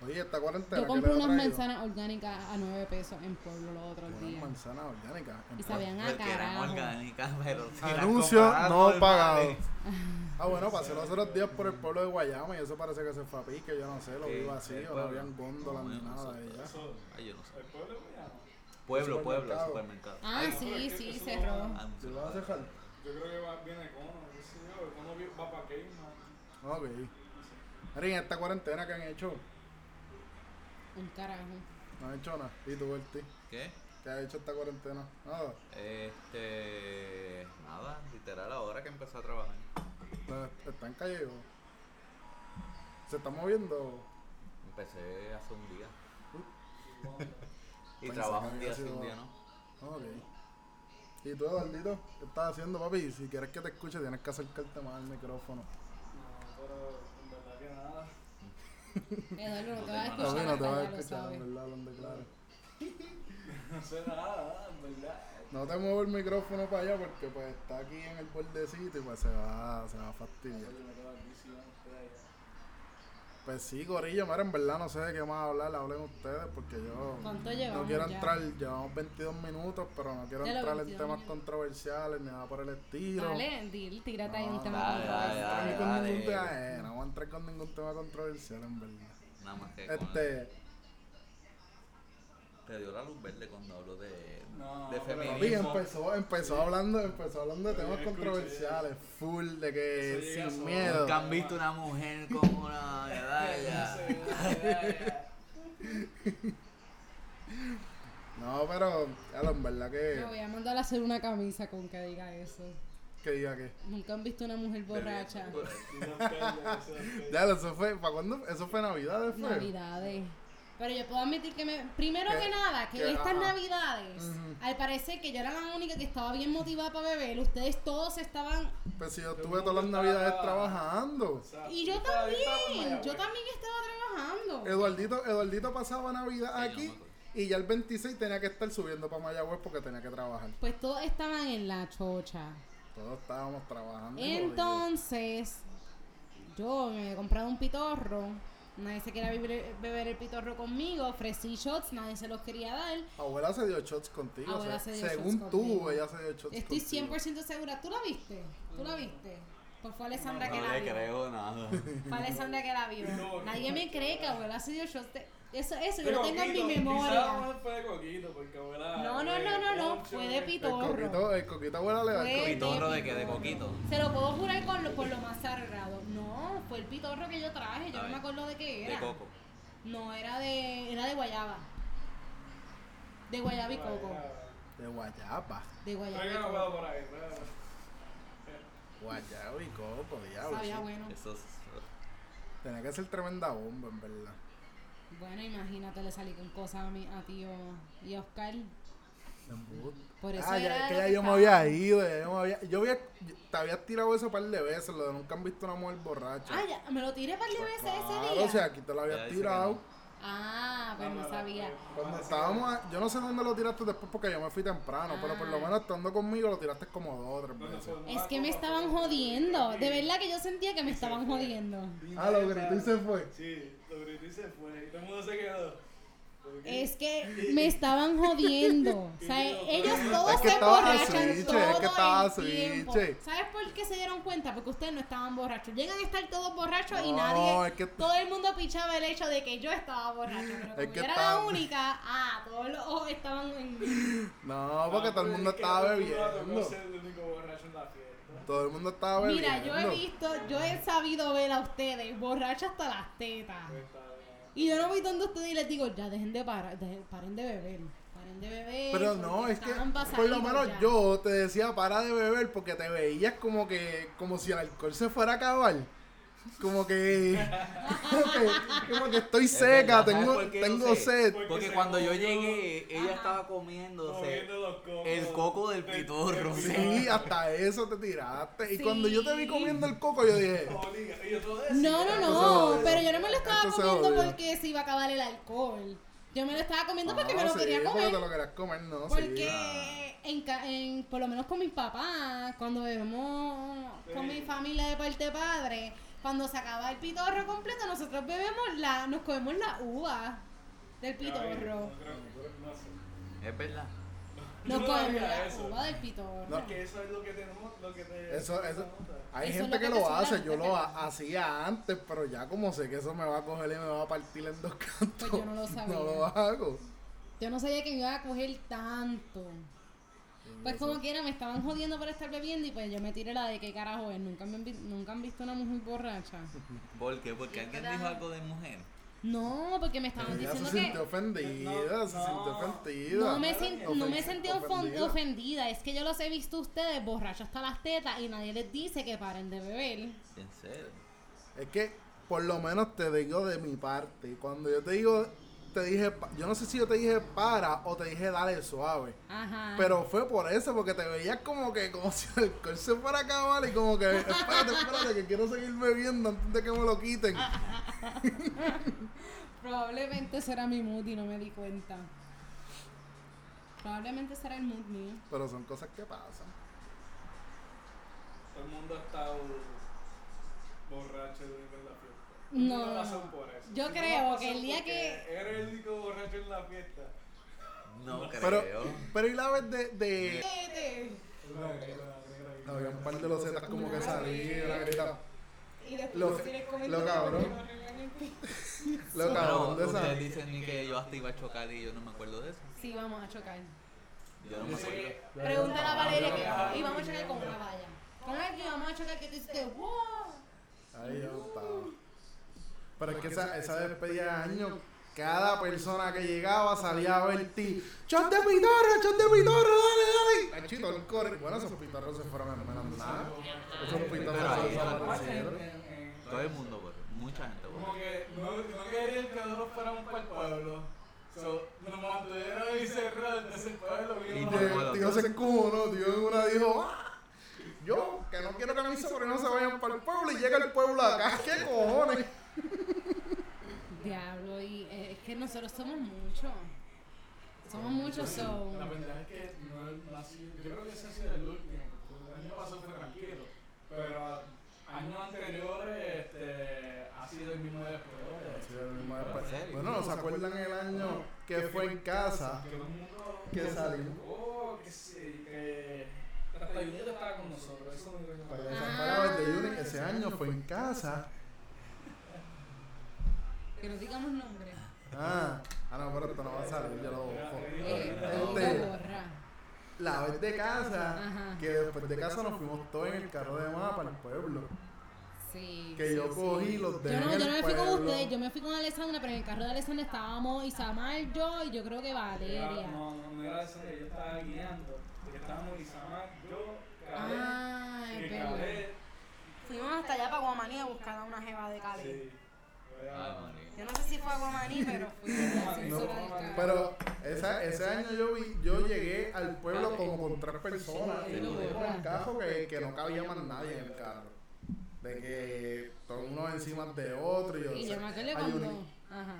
Oye, esta cuarentena. Yo ¿qué compré unas manzanas orgánicas a 9 pesos en Pueblo los otros Unas días. manzanas orgánicas. en Y sabían a carajo. orgánicas, pero si Anuncio no pagado. Ah, bueno, pasé los otros días por el pueblo de Guayama y eso parece que se fue a pique, yo no sé, lo vi ¿Qué vacío, no habían góndolas ni nada de ella. Eso, Ay, yo no sé. el pueblo Guayama. Pueblo, pueblo, Supermercado. supermercado. Ah, sí, sí, cerró. Ah. ¿Te lo vas a dejar? Yo creo que va, viene Econo, qué sé yo. Econo va para Cayman. Ok. En esta cuarentena que han hecho, Un carajo. no han hecho nada. ¿Y tú, Berti? ¿Qué? ¿Qué has hecho esta cuarentena? Nada. Este. Nada, literal, ahora que empecé a trabajar. Está, está en Callego. ¿Se está moviendo? Empecé hace un día. y Pensé trabajo un día, sido- un día, ¿no? Ok. ¿Y tú, Eduardito? ¿Qué estás haciendo, papi? Si quieres que te escuche, tienes que acercarte más al micrófono. No, pero Eduardo, no te No vas a te A escuchar. mí no te hasta vas a ya lo escuchar, sabes. en verdad, hablando claro. No sé nada, en verdad. No te muevo el micrófono para allá porque pues está aquí en el bordecito y pues se va, se va a fastidiar. Oye, me quedo aquí, sí, van ustedes allá. Pues sí, Corillo, mira, en verdad no sé de qué más hablar, hablen ustedes porque yo ¿Cuánto no quiero ya? entrar, llevamos 22 minutos, pero no quiero entrar en 22 temas minutos. controversiales ni nada por el estilo. Dale, dile, tírate ahí No, un tema controversial. No, eh, no vamos a entrar con ningún tema controversial, en verdad. Nada más que. con- Este, Te dio la luz verde cuando hablo de, No, de papi, feminismo. empezó, empezó hablando, empezó hablando de temas escuché. controversiales, full, de que sin miedo. Nunca han visto una mujer con una medalla. No, pero, en verdad Me voy que, a mandar a hacer una camisa con que diga eso. que diga que. Nunca han visto una mujer borracha. Ya, eso fue, ¿para cuándo? Eso fue Navidad, fue. Navidades. Pero yo puedo admitir que me, primero Que- que nada, que, que- estas ajá. navidades, al parecer que yo era la única que estaba bien motivada para beber, ustedes todos estaban Pues si yo estuve todas las navidades trabajando. Y yo también, yo también estaba trabajando. Eduardito, Eduardito pasaba Navidad aquí y ya el 26 tenía que estar subiendo para Mayagüez porque tenía que trabajar. Pues todos estaban en la chocha. Todos estábamos trabajando. Entonces, yo me he comprado un pitorro. Nadie se quería beber, beber el pitorro conmigo. Ofrecí shots, nadie se los quería dar. Abuela se dio shots contigo. Abuela o sea, se dio según shots tú, conmigo. ella se dio shots Estoy contigo. 100% segura. ¿Tú la viste? ¿Tú la viste? Pues fue Alessandra que No la le vio. creo nada. Fue Alessandra que la vio. No, Nadie no. me cree que abuela se dio shots. de- Eso, eso yo De lo tengo en mi memoria. Quizás fue de coquito, porque abuela. No, no, no, no, no, fue de eh, El pitorro. coquito, el coquito abuela le da el. ¿Pitorro de de qué? ¿De pitorro. coquito? Se lo puedo jurar con lo, por lo más sagrado. No, fue el pitorro que yo traje. Yo A no me acuerdo de qué De era. coco. No, era de, era de guayaba. De guayaba y coco. De guayaba. De guayaba y coco. Guayaba y coco, diablo. Sabía sí. bueno. Eso es. Tenía que ser tremenda bomba, en verdad. Bueno, imagínate, le salí con cosas a, mi, a tío y a Oscar. Por eso ah, era ya, que ya yo me había ido, ya yo me había, yo había, te había tirado eso un par de veces, lo de nunca han visto una mujer borracha. Ah, ya, me lo tiré par de veces Claro, ese o día. sea, aquí te lo había tirado. Ah, pues no sabía. Cuando estábamos, yo no sé dónde lo tiraste después porque yo me fui temprano, pero por lo Ah. menos estando conmigo lo tiraste como dos o tres veces. Es que me estaban jodiendo. De verdad que yo sentía que me estaban jodiendo. Ah, lo gritó y se fue. Sí, lo gritó y se fue. Y todo el mundo se quedó. Es que me estaban jodiendo. O sea, ellos todos Es que se emborrachan switch, todo es que estaba el tiempo. ¿Sabes por qué se dieron cuenta? Porque ustedes no estaban borrachos. Llegan a estar todos borrachos y nadie, es que- todo el mundo pichaba el hecho de que yo estaba borracho. Pero como Es que yo era la única, ah, todos los ojos estaban en... No, porque Ah, todo el mundo estaba tocó bebiendo. ser el único borracho en la fiesta. Todo el mundo estaba bebiendo. Mira, yo he visto, yo he sabido ver a ustedes borrachos hasta las tetas. Y yo no voy donde ustedes y les digo, ya dejen de parar, dejen- paren de beber. Paren de beber. Pero no, es que por lo menos ya. yo te decía para de beber porque te veías como que como si el alcohol se fuera a acabar. Como que como que, como que estoy seca, verdad, ¿sabes tengo lo tengo sé? sed. Porque cuando yo llegué, ella Ajá. estaba comiéndose el coco del pitorro. Sí, hasta eso te tiraste. Y Sí. cuando yo te vi comiendo el coco, yo dije. No, no, no, pero yo no me lo estaba comiendo porque se iba a acabar el alcohol. Yo me lo estaba comiendo porque "Ah, me lo sí, quería porque te comer. lo querías comer, no, sí. Porque en, ca- en- por lo menos con mis papás, cuando bebemos con mi familia de parte de padre, cuando se acaba el pitorro completo, nosotros bebemos la, nos comemos la uva del pitorro. Es verdad. Nos no comemos la eso. uva del pitorro. No. Es que eso es lo que tenemos, lo que te... Eso, eso, hay Eso gente lo que, que lo hace, yo lo ha- hacía antes, pero ya como sé que eso me va a coger y me va a partir en dos cantos. Pues yo no lo sabía. No lo hago. Yo no sabía que me iba a coger tanto. Pues como quiera, me estaban jodiendo por estar bebiendo y pues yo me tiré la de qué carajo es. Nunca, me han, vi- nunca han visto una mujer borracha. ¿Por qué? Porque alguien dijo algo de mujer. No, porque me estaban Ella se diciendo sintió que... ofendida, No, se no. sintió ofendida. No me, sen- no me Ofen- sentí ofon- ofendida. Es que yo los he visto ustedes borrachos hasta las tetas y nadie les dice que paren de beber. En serio. Es que por lo menos te digo de mi parte. Cuando yo te digo, te dije, pa- yo no sé si yo te dije para o te dije dale suave. Ajá. Pero fue por eso, porque te veías como que como si el alcohol se fuera a acabar y como que, espérate, espérate, que quiero seguir bebiendo antes de que me lo quiten. Probablemente será mi mood y no me di cuenta. Probablemente será el mood mío. Pero son cosas que pasan. Todo el mundo ha estado borracho durante la fiesta. No, no, pasó no. por eso. Yo No creo que el día que- Eres el único borracho en la fiesta. No creo. Pero, pero y la vez de, de No, había un par de losetas como que salían, gritaban. Y después Lo- lo cabrón. Lo cabrón de ustedes dicen ni que yo hasta iba a chocar y yo no me acuerdo de eso. Sí, vamos a chocar. Yo no me acuerdo. Pregúntale a Valeria que íbamos a chocar con una valla. Con que vamos a chocar que tú dices, wow. Ahí yo estaba. Pero es que esa, esa despedida de año, cada persona que llegaba salía a ver ti. ¡Chon de pitorro, chon de pitorro, dale, dale! Chito, el core. Bueno, esos pitorros se fueron a menos nada. Esos pitorros se desaparecieron. Todo el mundo borró. Mucha gente borró. Como que no, no querían que nosotros fuéramos para el pueblo. So, nos mantuvieron ahí cerrados, entonces el pueblo Y tío se encojonó, en una dijo, "Ah, yo que no quiero que mis sobrinos se vayan para el pueblo y llega el pueblo acá, ¿qué cojones? Diablo, y eh, es que nosotros somos muchos. Somos muchos, so. La verdad es que no, ha sido- yo creo que ese ha sido el último. El año pasado fue tranquilo. Pero años anteriores este, ha sido el mismo después. Bueno, ¿no se acuerdan el año que fue en casa? Que todo el mundo Que salió. Oh, que sí, que hasta Junito estaba con nosotros. Eso me lo Para recuerdo. Juni, ese año fue en casa. Que no digamos nombres. Ah, ah no, pero esto no va a salir, yo lo busco. Eh, Este, la vez de casa, Ajá. que después de casa nos fuimos todos en el carro de mamá para el pueblo. Sí. Que sí, yo sí. cogí los Yo dejé no, yo no me fui con ustedes, yo me fui con Alessandra, pero en el carro de Alessandra estábamos Isamar, yo y yo creo que Valeria. No, no, no era eso, yo estaba guiando. Porque estábamos Isamar, yo, Caleb, Ah. Fuimos hasta allá para Guamaní a buscar a una jeva de Cali. Yo no sé si fue a Guamaní, pero a No, pero esa, ese año yo vi, yo llegué al pueblo como con tres personas y lo dejé en el carro que, que no cabía más nadie en el carro. De que todos uno encima de otro y yo. Y yo me acuerdo cuando. un- Ajá.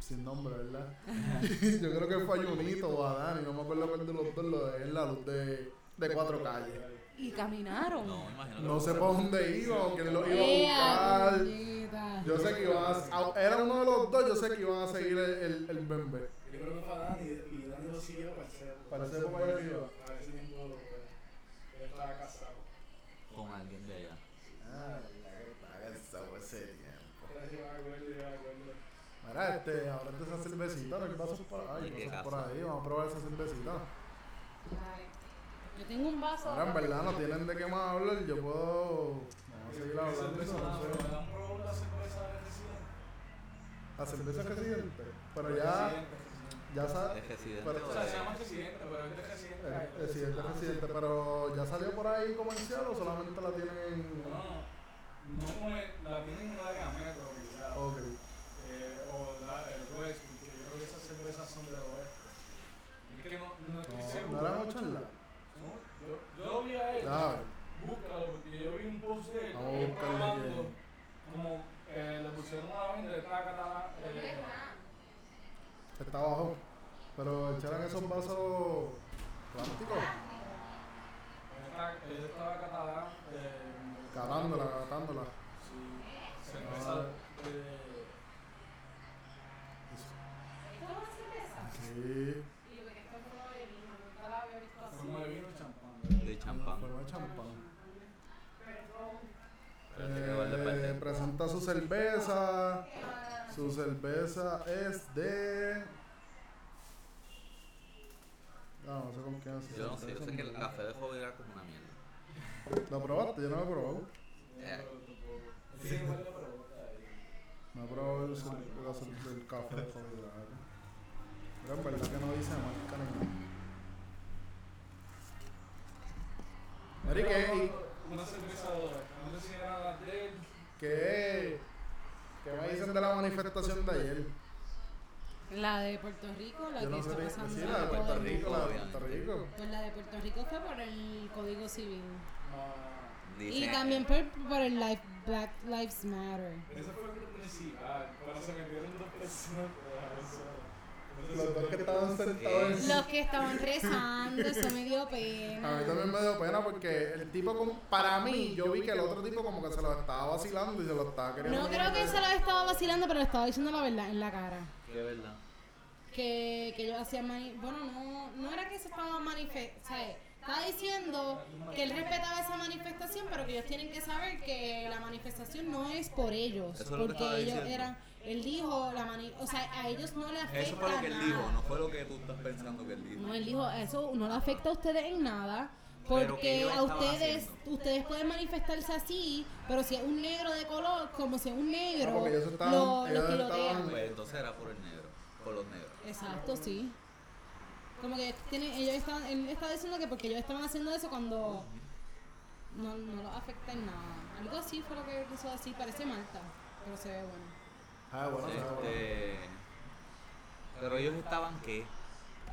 sin nombre, ¿verdad? Yo creo que fue a Junito o a Dani, no me acuerdo cuál de los dos lo dejé en la luz de, de cuatro calles. Y caminaron. No, que No sé por- para dónde iban, quién los iba ¡Ea, a buscar. Yo sé que iban a, a- era uno de los dos, yo sé que iban a seguir el, el, el bembe. Yo creo que fue Dani y Dani lo siguió para el cerro. Para el cerro para allá arriba. Para ese tiempo lo. Él estaba casado. con alguien de allá. Ah, ese tiempo. Sí, me acuerdo, yo me acuerdo. Mira, este, ahora esa cervecita, no hay vasos por ahí, Ay, qué vasos por ahí, vamos a probar esa cervecita. Yo tengo un vaso. Ahora en verdad no tienen de qué más hablar, yo puedo. Vamos a seguir hablando de eso, no sé. ¿Me dan probado la cerveza de Residente? Pero ya, Residente, ya sa- ¿Es residente pero- o O sea, se de- llama Residente, pero es de Residente. residente, residente, pero ya salió por ahí comercial o solamente la tienen en. No, no el- la tienen en la Metro, quizás. Ok. Eh, o la, el West, porque yo creo que esas cervezas son de Oeste. Es que no, no estoy No, seguro. no eran ocharla. No, yo, yo lo vi a él. Ya, Búscalo, porque yo vi un post de él. Vamos a él probando. Como eh, le pusieron una venda de Tacata. Eh, está abajo. Pero echaran esos vasos plásticos, él estaba catalán. Eh, catándola, catándola. Sí, cerveza. Ah. Eh, ¿Esto es una cerveza? Sí, Y lo que esto es como de vino, nunca la había visto así. forma de vino y champán. de champán. forma de champán. Espérate que va el de Eh, presenta su cerveza. Su cerveza es de. No, no sé con quién es. Yo no sé, yo sé que el café de joven era como una mierda. ¿Lo probaste? Yo no lo he probado. Eh, Sí. No he probado el, el, el, el café de carbohidratos. Pero en verdad que no dice marca ni nada. ¿qué, Una cerveza de Oeste. No sé si era la de él. qué, qué me dicen de la manifestación de ayer? La de Puerto Rico, la Yo que no está de pasando. sí, la de Puerto Rico, la de Puerto Rico. Pues la de Puerto Rico fue por el Código Civil. No, Y también por, por el Life, Black Lives Matter. ese fue el principal. Pero se metieron dos personas. Los dos que estaban sentados en Los que estaban rezando, eso me dio A pena. mí también me dio pena porque el tipo, como- para mí, yo vi que el otro tipo como que se lo estaba vacilando y se lo estaba queriendo. No creo que él se lo estaba vacilando, pero le estaba diciendo la verdad en la cara. Que verdad. Que, que ellos hacían mani Bueno, no, no era que se estaba manifestando. Estaba diciendo que él respetaba esa manifestación, pero que ellos tienen que saber que la manifestación no es por ellos. Eso es lo que porque ellos diciendo. eran. Él dijo, la mani o sea, a ellos no le afecta Eso fue lo que él nada. dijo, no fue lo que tú estás pensando que él dijo. No, él dijo, eso no le afecta a ustedes en nada. Porque a ustedes, haciendo. ustedes pueden manifestarse así, pero si es un negro de color, como si es un negro, porque ellos estaban- lo, lo ellos tirotean. estaban- Pues entonces era por el negro, por los negros. Exacto, sí. Como que tienen, ellos estaban, él está diciendo que porque ellos estaban haciendo eso cuando no, no los afecta en nada. Algo así fue lo que quiso decir, parece Marta, pero se ve bueno. Ah, bueno, bueno. Este, pero ellos estaban que,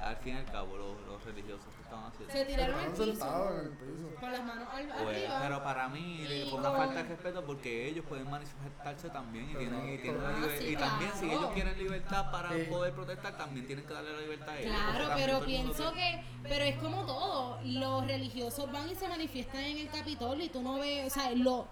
al fin y al cabo, los, los religiosos que estaban haciendo. Se tiraron al piso sentados en el piso. con las manos al- arriba. pero para mí Y fue una con- falta de respeto porque ellos pueden manifestarse también y tienen, y tienen la Ah, sí, y también si ellos quieren libertad para Sí. poder protestar también tienen que darle la libertad a ellos. Claro, pero pienso que, pero es como todo, los religiosos van y se manifiestan en el Capitolio y tú no ves, o sea, lo,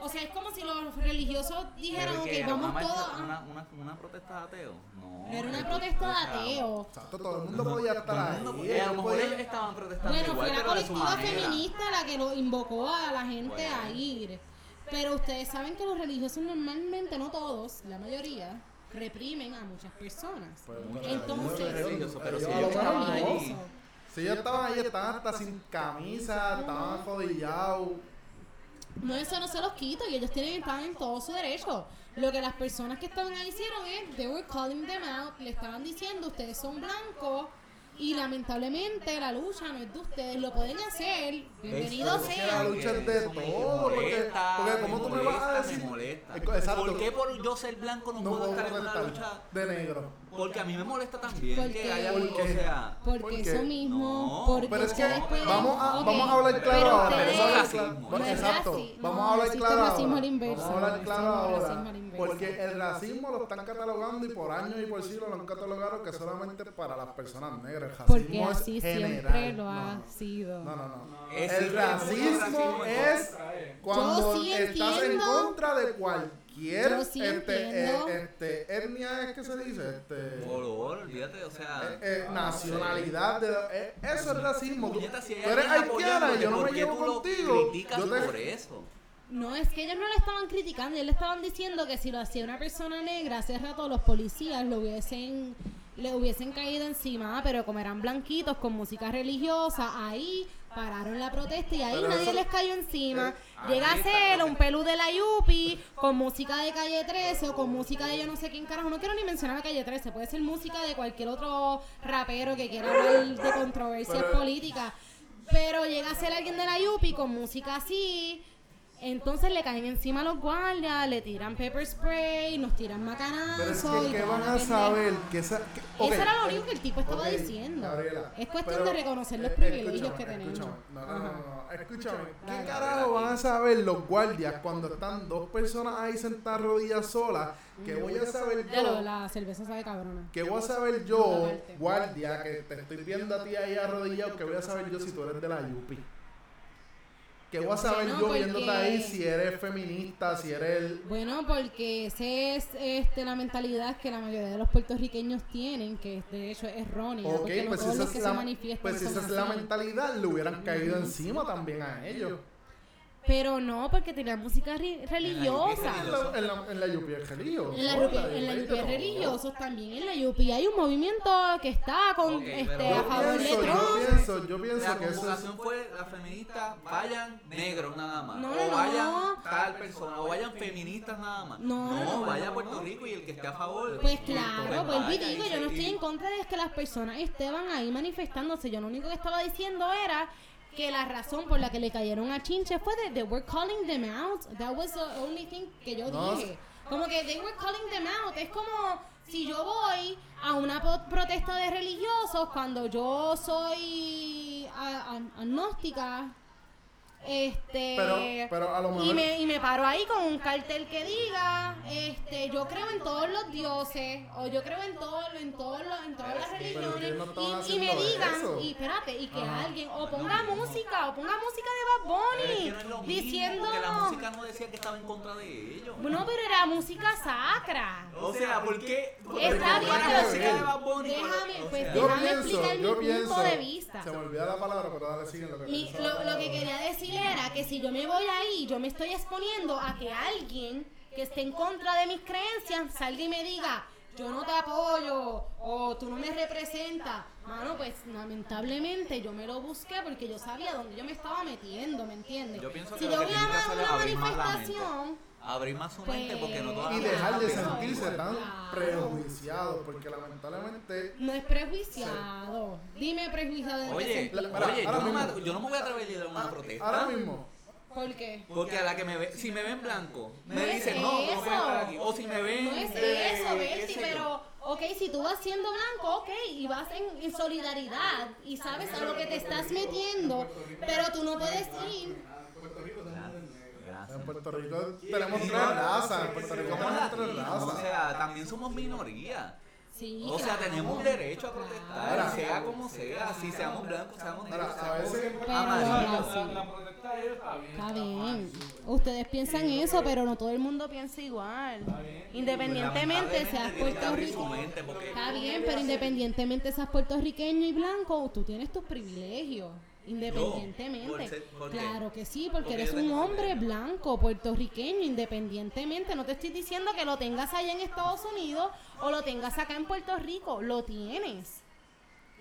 o sea, es como si los religiosos dijeran, ok, vamos todos, una, una, una protesta de ateo. No. era una es- protesta de ateo. Exacto, todo el mundo podía estar ahí. a lo mejor estaban protestando Bueno, igual, fue la colectiva feminista la que lo invocó a la gente Bueno. a ir. Pero ustedes saben que los religiosos normalmente, no todos, la mayoría, reprimen a muchas personas. Pues, Entonces- pero si ellos estaban allí. Si ellos estaban ahí, estaban hasta sin camisa, estaban jodillados. No, eso no se los quita y ellos tienen, estaban en todo su derecho. Lo que las personas que estaban ahí hicieron es, they were calling them out, le estaban diciendo, ustedes son blancos, Y lamentablemente la lucha no es de ustedes, lo pueden hacer, bienvenido Pero Es que sea. la lucha es de todo. Porque, molesta, porque como tú me vas a decir. Me molesta. Exacto. ¿Por qué por yo ser blanco no, no puedo estar en una lucha? de negro. Porque a mí me molesta también ¿Por qué? que haya ¿Por un, o qué? sea, Porque eso mismo, No, porque Pero es que vamos a, vamos a hablar claro pero ahora. Exacto. Vamos a hablar claro racismo ahora. al inverso, Vamos a hablar existe claro racismo ahora. al inverso. Porque el racismo lo están catalogando y por años y por siglos lo han catalogado que solamente para las personas negras. El Porque racismo es así siempre lo ha No, sido. No, no, no. El racismo racismo es cuando Yo sí estás en contra de cualquier Yo sí este, eh, este, etnia, es que se dice, este, color, olvídate, o sea, eh, eh, nacionalidad, de, eh, eso es racismo. Tú, puñeta, si hay tú eres haitiana yo no me ¿por qué llevo contigo. Yo te, por eso. No, es que ellos no le estaban criticando, ellos le estaban diciendo que si lo hacía una persona negra, hace rato los policías lo hubiesen le hubiesen caído encima, pero como eran blanquitos con música religiosa, ahí pararon la protesta y ahí Pero nadie eso- les cayó encima. Eh, Llega ser un pelú de la Yupi con música de Calle 13 o con música de yo no sé quién carajo. No quiero ni mencionar a Calle 13, puede ser música de cualquier otro rapero que quiera hablar de controversias Pero- políticas. Pero llega a ser alguien de la Yupi con música así. Entonces le caen encima a los guardias, le tiran pepper spray, nos tiran macanazo. pero es que, ¿qué van a saber? Que esa, que- Eso era lo único que el tipo estaba diciendo. Gabriela, es cuestión pero, de reconocer los eh, privilegios que tenemos. Escúchame, no, no, no, no, escúchame. ¿Qué Dale. carajo van a saber los guardias cuando están dos personas ahí sentadas rodillas solas? ¿Qué voy a saber Ya lo, yo? la cerveza sabe cabrona. ¿Qué voy a saber yo, guardia, que te estoy viendo a ti ahí arrodillado? ¿Qué voy a saber yo si tú eres de la Yupi? ¿Qué voy a saber yo viéndote ahí si eres feminista, si eres el... Bueno, porque esa es este, la mentalidad que la mayoría de los puertorriqueños tienen, que de hecho es errónea, Ok, porque no pues si todos esa los que se manifiestan pues si esa es la mentalidad, le hubieran caído encima también a ellos. Pero no, porque tenían música religiosa. En la, en la, en la Yupi es religioso. En la, Yupi- es religiosos también. En la Yupi hay un movimiento que está con este, a Yo favor de pienso, yo Trump. pienso, yo pienso La que eso es... fue las feministas vayan negros nada más. No, o no, vayan no. tal persona. O vayan feministas nada más. No, no, vaya a Puerto Rico y el que esté a favor. Pues claro, pues vuelvo y vaya digo, yo no estoy en contra de que las personas estaban ahí manifestándose. Yo lo único que estaba diciendo era que la razón por la que le cayeron a Chinche fue de they were calling them out. That was the only thing que yo No, dije. Como que they were calling them out. Es como si yo voy a una protesta de religiosos cuando yo soy agnóstica. Este Pero, pero a lo y mejor... me, y me paro ahí con un cartel que diga, este, yo creo en todos los dioses, o yo creo en todo, en todos los, en todas las que- religiones, que no y, y me digan, eso. y espérate, y que Ajá. alguien, o ponga música, o ponga música de Bad es Bunny, que no es lo mismo, diciendo, porque la música no decía que estaba en contra de ellos. no, pero era música sacra. O sea, ¿por qué? ¿Por Está bien, pero la sí. música de Bad Bunny? Déjame, O pues, sea, Yo déjame pienso, explicar mi pienso... punto de vista. Se me olvida la palabra, pero dale, sigue lo que Mi- pienso. lo, lo que quería decir que si yo me voy ahí, yo me estoy exponiendo a que alguien que esté en contra de mis creencias salga y me diga, yo no te apoyo o tú no me representas. Mano, pues lamentablemente yo me lo busqué porque yo sabía dónde yo me estaba metiendo, ¿me entiendes? Yo pienso si que yo lo que voy a una manifestación, Abrir más su mente porque no todas Y dejar de sentirse tan Claro. prejuiciados, porque lamentablemente... no es prejuiciado. Dime prejuiciado Oye. La- ahora- oye, yo, no me, yo no me voy a atrever a ir a una protesta. Ahora mismo, ¿Por qué? Porque a la que me ve, si me ven blanco, me No es dicen, no, no puedes estar aquí. O si me ven. No es eh, eso, yo. pero, ok, si tú vas siendo blanco, ok, y vas en, en solidaridad y sabes a lo que te estás metiendo, pero tú no puedes ir. En Puerto Rico tenemos tres razas, en Puerto Rico tenemos tres O razas. sea, también somos minoría. Sí, O sea, claro. tenemos derecho a protestar, Ahora- sea como sea, si seamos blancos, seamos negros, a veces- amarillos. sí. La, protesta está bien. Está bien. Ustedes piensan eso, pero no todo el mundo piensa igual. Independientemente seas puertorriqueño. Está bien, pero independientemente seas puertorriqueño y blanco, tú tienes tus privilegios. Independientemente. por ser- ¿por qué? claro que sí, porque Porque eres un hombre blanco, puertorriqueño, independientemente. No te estoy diciendo que lo tengas allá en Estados Unidos o lo tengas acá en Puerto Rico. Lo tienes.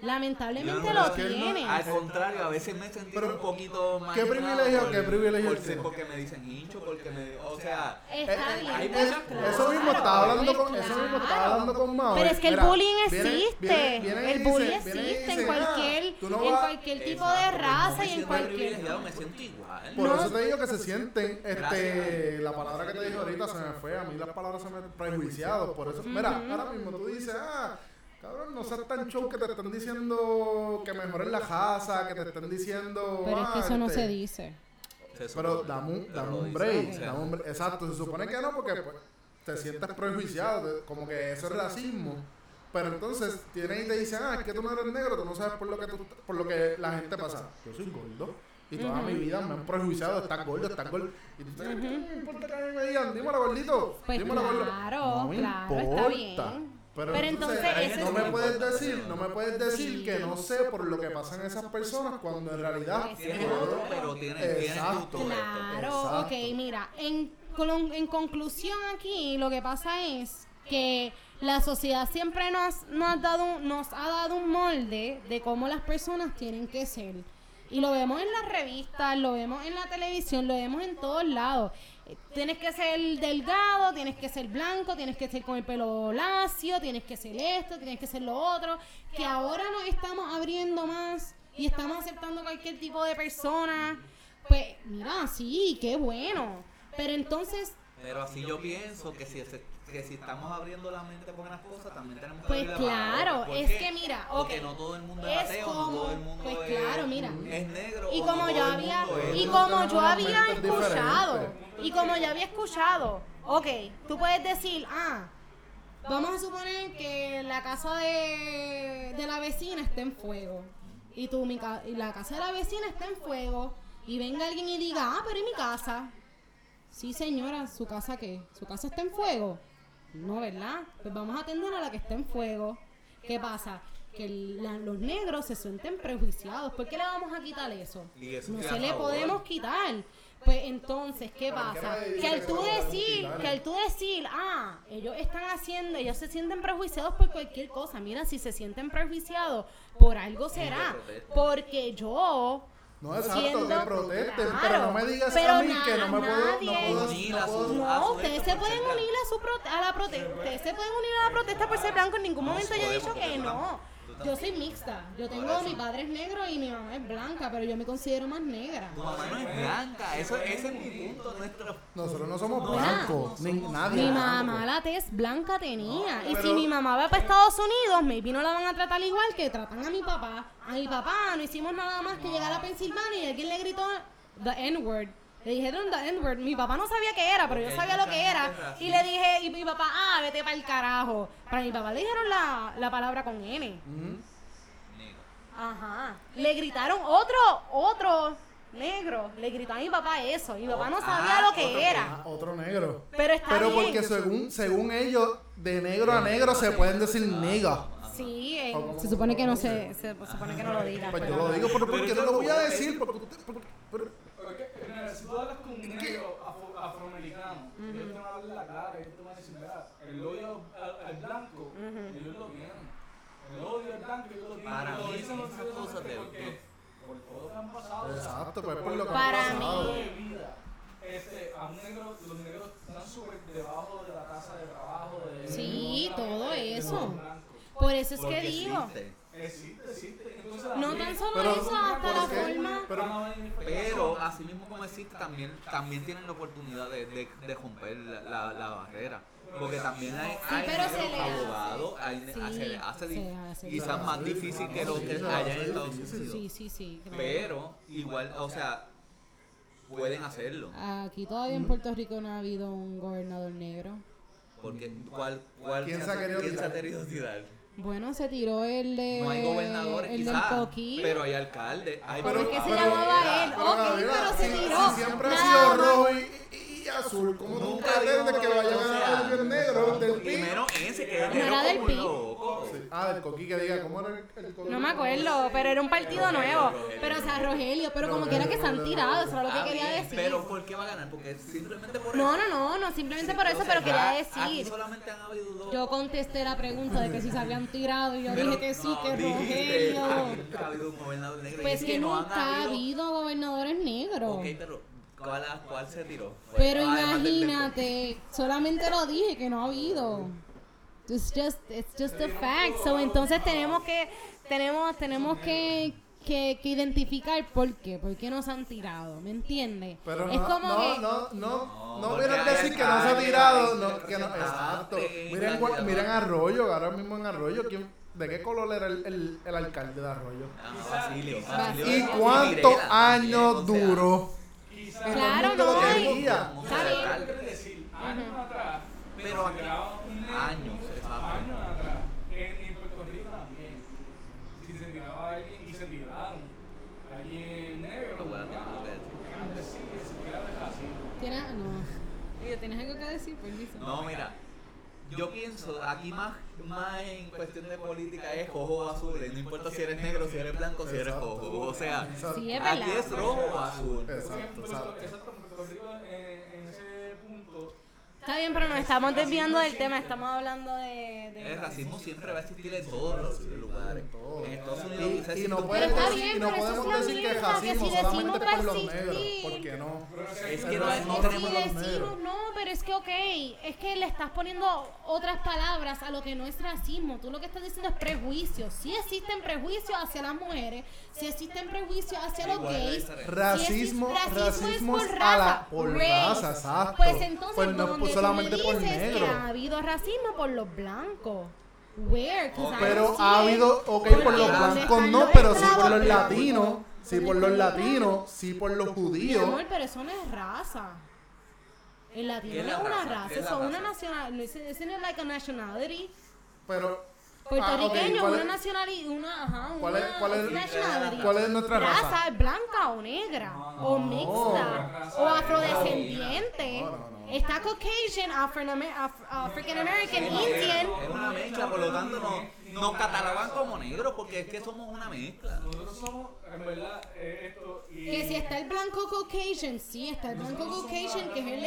Lamentablemente no, lo es que él no- tienen. Al contrario, a veces me he sentido Pero, un poquito más. ¿qué privilegio- qué privilegio por tiene? Porque me dicen hincho, porque me. O sea. Está Eh, eh, bien, hay muchas claro, Eso mismo estaba hablando con, eso mismo estaba hablando con Mao. Pero es que el Mira, bullying existe. viene- viene y el bullying existe en dice, cualquier, ah, no en vas- cualquier tipo exacto, de pues, no raza y en cualquier. privilegiado, me siento igual. Por No. eso te digo que se sienten, este, la palabra que te dije ahorita se me fue, a mí las palabras se me prejuiciados, por eso, mira, ahora mismo tú dices, ah, cabrón, no seas tan show que te están diciendo que mejores la casa, que te están diciendo, Pero es que eso no se dice. Pero dame un, dame un break, Ok. dame un break. exacto, se supone que no porque pues, te sientes prejuiciado, como que eso es racismo. Pero entonces tienen y te dicen, ah, es que tú no eres negro, tú no sabes por lo que, tú- por lo que la gente pasa. Yo soy gordo. Y toda mi vida me han prejuiciado, estás gordo, estás gordo. Y tú te ¿qué me importa que a mí me digan? Dímelo, gordito. Pues dímelo, gordo. claro, no me claro, está importa. bien. Pero, Pero entonces, no me puedes decir, no me puedes decir que no sé por lo que pasan esas personas cuando en realidad Tienes otro, pero tienes, tienes Exacto. Claro, Exacto. ok, mira, en, en conclusión aquí lo que pasa es que la sociedad siempre nos, nos, ha dado, un- nos ha dado un molde de cómo las personas tienen que ser. Y lo vemos en las revistas, lo vemos en la televisión, lo vemos en todos lados. Tienes que ser delgado, tienes que ser blanco, tienes que ser con el pelo lacio, tienes que ser esto, tienes que ser lo otro. Que ahora nos estamos abriendo más y estamos aceptando cualquier tipo de persona. Pues mira, sí, qué bueno. Pero entonces, Pero así yo pienso que si, que si estamos abriendo la mente por unas cosas, también tenemos que Pues claro, otras. ¿Por es qué? que mira, Porque ok, no todo el mundo es, es ateo, no como- todo el mundo pues es, claro, mira. es negro. y como yo había es- y como yo había escuchado y como yo había escuchado ok tú puedes decir ah vamos a suponer que la casa de, de la vecina está en fuego y tú mi ca- y la casa de la vecina está en fuego y venga alguien y diga ah pero ¿y mi casa sí señora su casa qué su casa está en fuego no verdad pues vamos a atender a la que está en fuego qué pasa que la- los negros se sienten prejuiciados ¿por qué le vamos a quitar eso? No se le favor. podemos quitar. Pues entonces, ¿qué ¿Pero pasa? Que al tú decir, que al tú decir, ah, ellos están haciendo, ellos se sienten prejuiciados por cualquier cosa. Mira, si se sienten prejuiciados, por algo será. Porque yo No, exacto, que protesten, claro, pero no me digas pero a mí na- que no me puedo, no puedo, Unir no a su- no, ustedes se pueden unir a su prote- a la protesta. Ustedes se pueden unir a la protesta por ser blanco. En ningún No, momento yo he dicho que no. Yo soy mixta. Yo tengo mi padre es negro y mi mamá es blanca, pero yo me considero más negra. Tu mamá no es blanca, eso, ese es mi punto. Nosotros no somos No, blancos, ni nadie. Mi mamá la tez blanca tenía. y pero- si mi mamá va para Estados Unidos, maybe no la van a tratar igual que tratan a mi papá. A mi papá no hicimos nada más que llegar a Pensilvania y alguien le gritó the N-word. Le dijeron the N-word. Mi papá no sabía qué era, pero yo Porque sabía lo que era. Y le dije, y mi papá, ah, vete para el carajo. Para mi papá le dijeron la, la palabra con N. Negro. Ajá. Le gritaron otro, otro negro. Le gritó a mi papá eso. Mi papá no sabía Ah, lo que era. Ah, otro negro. Pero está Pero bien. porque según, según ellos, de negro a negro se pueden decir nega. Sí, eh, ¿Cómo- se supone que no se, se supone que no lo diga. Pues yo lo digo, pero ¿por Pero qué eso no lo voy a decir? Porque porque- Porque, tú hablas con un negro afro- afroamericano, ellos te van a hablar la clara, ellos te van a decir, mira, el odio al, al blanco, ellos lo tienen. El odio al blanco, ellos lo tienen. Para lo mí, dicen esas los cosas de- porque por todo lo que han pasado. Exacto, pues por lo que Para mí- de vida. Este, a un negro, los negros están súper debajo de la tasa de trabajo. De, Sí, todo eso. los blancos. Por eso es Porque que digo. existe. Existe, No tan solo Pero- eso, hasta la forma. Pero- Pero así mismo como existe, también, también tienen la oportunidad de, de, de romper la, la, la barrera. Porque también hay, hay pero se negros le hace. abogados, hay, ne- Sí, se le hace, se hace. quizás más difícil que lo que Sí, haya sí, en Estados sí, sí. Unidos. Sí, sí, sí. claro. Pero igual, o sea, pueden hacerlo. Aquí todavía en Puerto Rico no ha habido un gobernador negro. Porque ¿cuál, cuál ¿Quién se ha querido quién se ha tirar? Bueno, se tiró el de. No hay gobernadores El del quizás, Coquí. pero hay alcaldes. Hay ¿Cómo es que se llamaba él? Ok, pero se tiró. si siempre ha sido rojo y, y- azul, ¿cómo tú Nunca digo que sea, a ver el negro del PIB? menos ese que es No era del como. Sí. Ah, del coquí que diga, ¿cómo era el, el coquí? No me acuerdo, pero era un partido nuevo. Pero, o sea, Rogelio, pero como quiera que se han tirado, eso era lo que quería decir. Pero ¿por qué va a ganar? Porque simplemente por No, eso. no, no, no, simplemente por eso, pero quería Aquí decir. solamente han habido dos. Yo contesté la pregunta de que si se habían tirado y yo Pero dije que sí, no, que Rogelio. nunca ha habido un gobernador negro. y Pues es que no nunca ha habido gobernadores negros. Ok, pero ¿cuál, cuál se tiró? Pero del imagínate, solamente lo dije que no ha habido. It's just, it's just a fact. So, entonces tenemos que, tenemos, tenemos que, que, que identificar por qué, por qué nos han tirado, ¿me entiendes? Pero es no, como no, que, no, no, No, no decir que no se ha tirado, no, que no, exacto. Miren, miren Arroyo, ahora mismo en Arroyo, ¿quién, ¿de qué color era el, el, el alcalde de Arroyo? Ah, Basilio, Basilio. ¿Y cuántos años o sea, duró? Quizás Claro, no hay- quería. quiere decir, años atrás, Pero aquí- negro, años, exacto. años atrás, en, en Puerto Rico también, si se tiraba a alguien y se tiraron, alguien negro, Lo voy a tener que decir. antes sí, se tiraba de racismo. ¿Tienes, no. Oye, ¿tienes algo que decir? Permiso. No, mira, yo pienso, aquí más, más en cuestión de política es rojo o azul, no importa si eres negro, si eres blanco, si eres rojo, o sea, Exacto. Sí, es aquí es rojo o azul. Exacto, en, ese punto, Está bien, pero nos estamos desviando del tema, estamos hablando de... de- El racismo siempre va a existir en todos los lugares. En Estados Unidos Y, y no está decir, y no podemos decir que es racismo solamente por los negros, porque no. Es que no por los decimos, negros. Pero es que ok, es que le estás poniendo otras palabras a lo que no es racismo. Tú lo que estás diciendo es prejuicio. Sí existen prejuicios hacia las mujeres, sí existen prejuicios hacia los gays. Racismo, Sí existe- racismo es por a la raza, por raza, exacto. Pues entonces Pues no donde tú solamente me por dices negro. que ha habido racismo por los blancos. Where? Pero ha habido, ok, por los ¿dónde blancos no, los pero sí por los latinos, sí ¿Dónde por los latinos, sí por los Mi judíos. amor, pero eso no es raza. El latino ¿Qué es no la es una raza? raza, ¿Qué es eso es una nacional, isn't it like a nationality? Pero ah, Puertorriqueño, ¿cuál una es- nacionalidad, una, ajá, ¿Cuál es- una cuál es- nationality. ¿Cuál es nuestra raza? raza? ¿Es blanca o negra? o mixta? o afrodescendiente? No, no, no. Está Caucasian, Afro- African American, Indian. Es una mezcla, por lo tanto no, nos catalogan como negros porque es que somos una mezcla. nosotros somos, en verdad, eh, esto y... Que si está el blanco Caucasian, sí, está el blanco Caucasian, que es el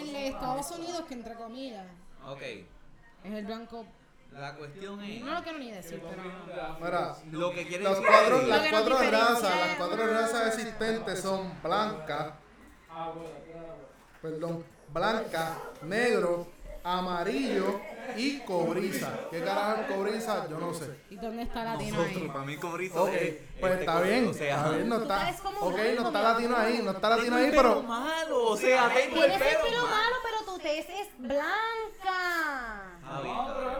el de Estados Unidos, que entre comillas, Ok, es el blanco. la cuestión es No lo quiero ni decir, pero. Mira, lo que quiere las decir cuatro, las que cuatro razas, las cuatro razas existentes son blanca, Ah, bueno, claro. perdón, blanca, negro, amarillo y cobriza. ¿Qué carajo es cobriza? Yo no sé. ¿Y dónde está latino Nosotros, ahí? para mí cobrizo Ok, es pues este está color, bien, o sea, no está. Ok, no está latino ahí, no está latino tengo ahí, el pelo pero malo, o sea, tengo el Tienes el pelo pelo malo. malo, pero tu tez es blanca. Ah,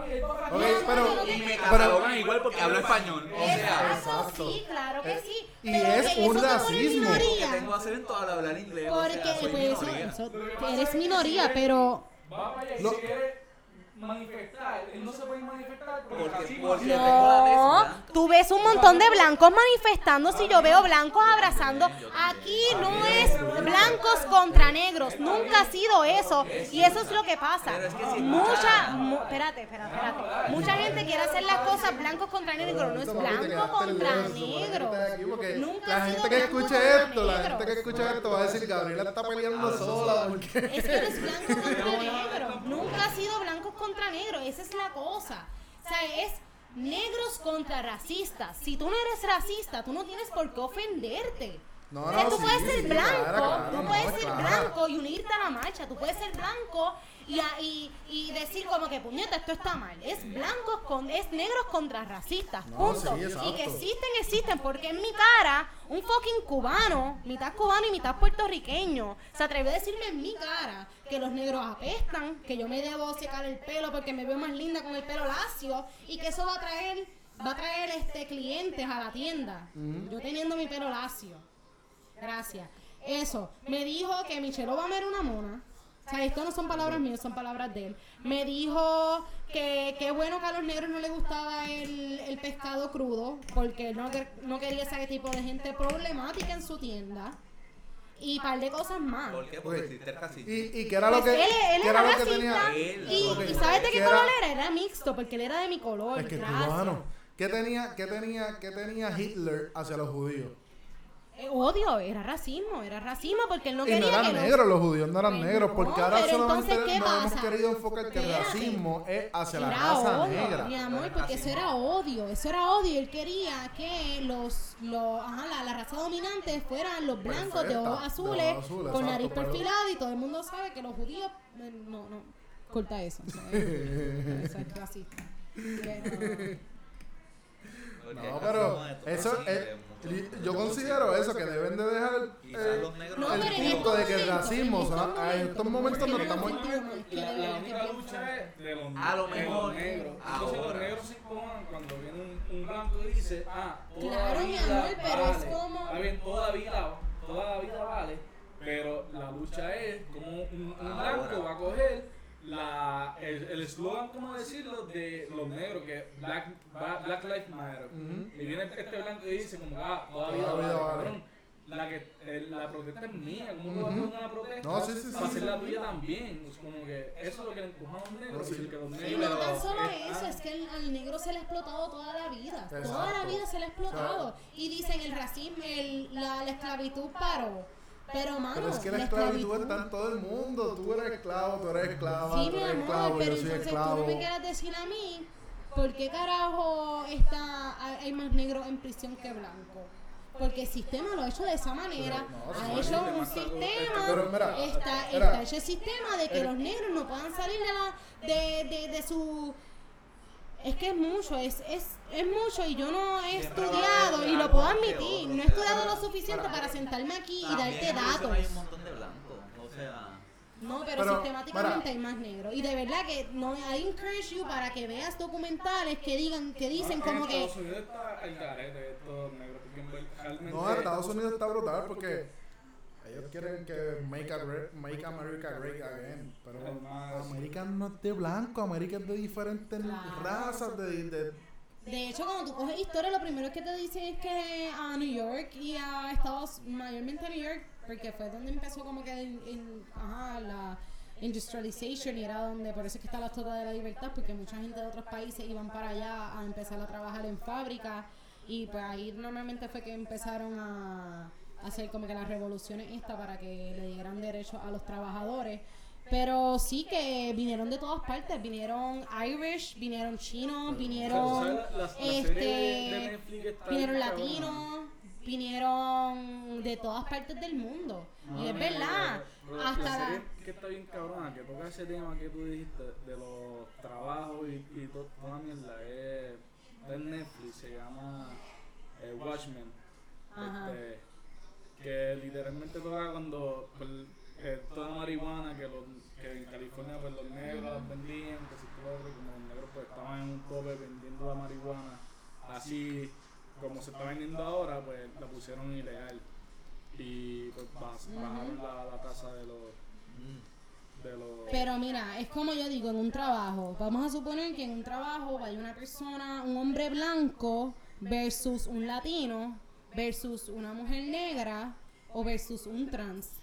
hay papá- Ok, pero Y me pero catalogan igual porque hablo español. O sea, Exacto, exacto. sí, claro que sí. Y pero es que un eso racismo. porque minoría. tengo acento al hablar inglés, o Porque sea, soy pues, eso, minoría. eso- eres minoría, pero Va para allá y No. si quiere manifestar, él no se puede manifestar Porque- porque- tengo la no, tú ves un montón de blancos manifestando si yo veo blancos abrazando. Aquí no es blancos contra negros, nunca ha sido eso. Y eso es lo que pasa. Mucha, mu- espérate, espérate, espérate. Mucha gente quiere hacer las cosas blancos contra negros, no es blanco contra negro. Nunca la ha sido gente que escuche esto, la negro. gente que escuche esto va a decir Gabriela está peleando sola porque Es que eres blanco contra negro. Nunca ha sido blancos contra negros. Esa es la cosa. O sea, es negros contra racistas. Si tú no eres racista, tú no tienes por qué ofenderte. No, no, tú sí, puedes ser sí, blanco, tú no, puedes ser blanco y unirte a la marcha. Tú puedes ser blanco y, y, y decir como que puñeta, esto está mal. Es blancos con, es negros contra racistas. No, punto. sí, y que existen, existen, porque en mi cara, un fucking cubano, mitad cubano y mitad puertorriqueño, se atrevió a decirme en mi cara que los negros apestan, que yo me debo secar el pelo porque me veo más linda con el pelo lacio y que eso va a traer, va a traer este clientes a la tienda. Yo teniendo mi pelo lacio. Gracias. Eso. Me dijo que Michelle Obama era una mona. O sea, esto no son palabras mías, son palabras de él. Me dijo que qué bueno que a los negros no les gustaba el, el pescado crudo, porque él no, no quería ese tipo de gente problemática en su tienda. Y par de cosas más. ¿Por qué? Porque existe el racismo. ¿Y, y qué era lo Pues que, él, él qué era era lo que tenía? Él, y, ok. y ¿sabes de qué ¿Qué color era? era? Era mixto porque él era de mi color. Es que gracias. cubano. ¿Qué tenía, qué tenía, qué tenía Hitler hacia los judíos? Eh, Odio, era racismo, era racismo porque él no y no quería que eran los- negros, los judíos no eran Pues negros, no, porque ahora solamente entonces, ¿qué nos hemos querido enfocar que el racismo es hacia la era raza odio, negra. mi amor, Era porque eso era odio, eso era odio. Él quería que los, los ajá, la, la raza dominante fueran los blancos de ojos de azules, ojos azules, con exacto, nariz pero- perfilada y todo el mundo sabe que los judíos eh, no, no, corta eso, eso es, eso es racista. Que No, pero eso es, yo considero eso que deben de dejar eh, negros No, el punto de que el racismo, en o sea, estos en estos momentos estamos no entiendo, es que La, la única lucha es de los, A lo mejor, los negros. Entonces ahora. los negros se encojan cuando viene un, un blanco y dice, ah, toda Claro, la mi vida amor, pero es como- Está bien, toda la vida, toda la vida vale, pero la lucha es como un, un blanco va a coger la, el el eslogan, ¿cómo decirlo?, de los negros, que Black, Black Lives Matter. Y viene este blanco y dice como, ah, toda la vida Toda la vale. cabrón. La, que, eh, la protesta es mía, ¿cómo tú vas a una protesta? No, sí, sí, hacer la tuya también. Es como que eso es lo que le empujan a los negros. No, sí. y que los negros no tan solo eso, es que el- al negro se le ha explotado toda la vida. Toda la vida se le ha explotado. Y dicen el racismo, el- la, la esclavitud paró. Pero, mano, Pero es que la esclavitud está en todo el mundo. Tú eres esclavo, tú eres esclava, Sí, tú mi eres amor, esclavo, pero yo soy entonces tú no me quieras decir a mí por qué carajo está, hay más negros en prisión que blancos. Porque el sistema lo ha hecho de esa manera. no, sí, ha hecho un sistema. pero mira, está, mira, está hecho el sistema de que eh, los negros no puedan salir de, la, de, de, de su. Es que es mucho, es, es, es mucho y yo no he Siempre estudiado y lo puedo admitir. otro, No he estudiado lo para- suficiente para- para sentarme aquí y darte datos. Hay un montón de blancos. O sea, No, pero, Pero, sistemáticamente mira. hay más negros. Y de verdad que no hay encourage you para que veas documentales que digan, que dicen No, como en que Estados Unidos está el garete de estos negros. Porque realmente. No, Estados Unidos está brutal porque ellos quieren que make, a great- make America great again. Pero América no es de blanco, América es de diferentes Claro. razas, de, de- De hecho, cuando tú coges historia, lo primero que te dicen es que a New York y a Estados, mayormente a New York, porque fue donde empezó como que ajá, la industrialization y era donde, por eso es que está la Estatua de la Libertad, porque mucha gente de otros países iban para allá a empezar a trabajar en fábricas y pues ahí normalmente fue que empezaron a hacer como que las revoluciones esta para que le dieran derechos a los trabajadores. Pero sí que vinieron de todas partes, vinieron Irish, vinieron chinos, vinieron ¿Sabes la- la- la serie este vinieron latinos, vinieron de todas partes del mundo. y es verdad, hasta que está bien cabrona, que toca ese tema que tú dijiste de los trabajos y, y to- toda la mierda, es de Netflix, se llama eh, Watchmen. Ajá. Este, que literalmente toca cuando pues, eh, toda marihuana que, los, que en California pues los negros las vendían, que si todo otro, como los negros pues estaban en un tope vendiendo la marihuana, así como se está vendiendo ahora, pues la pusieron ilegal. Y pues bajaron la, la tasa de los... mm, De los Pero mira, es como yo digo, en un trabajo. Vamos a suponer que en un trabajo vaya una persona, un hombre blanco versus un latino versus una mujer negra o versus un trans.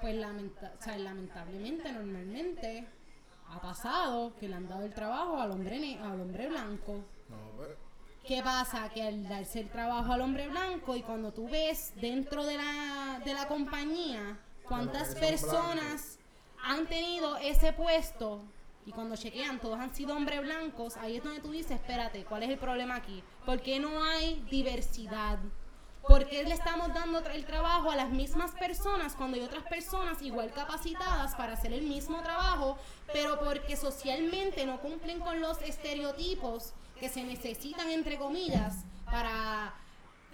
Pues lamenta- o sea, lamentablemente, normalmente ha pasado que le han dado el trabajo al hombre, ne- al hombre blanco. pero- ¿Qué pasa? Que al darse el trabajo al hombre blanco y cuando tú ves dentro de la, de la compañía cuántas personas han tenido ese puesto y cuando chequean todos han sido hombres blancos, ahí es donde tú dices, espérate, ¿cuál es el problema aquí? ¿Por qué no hay diversidad? ¿Por qué le estamos dando el trabajo a las mismas personas cuando hay otras personas igual capacitadas para hacer el mismo trabajo, pero porque socialmente no cumplen con los estereotipos que se necesitan, entre comillas, para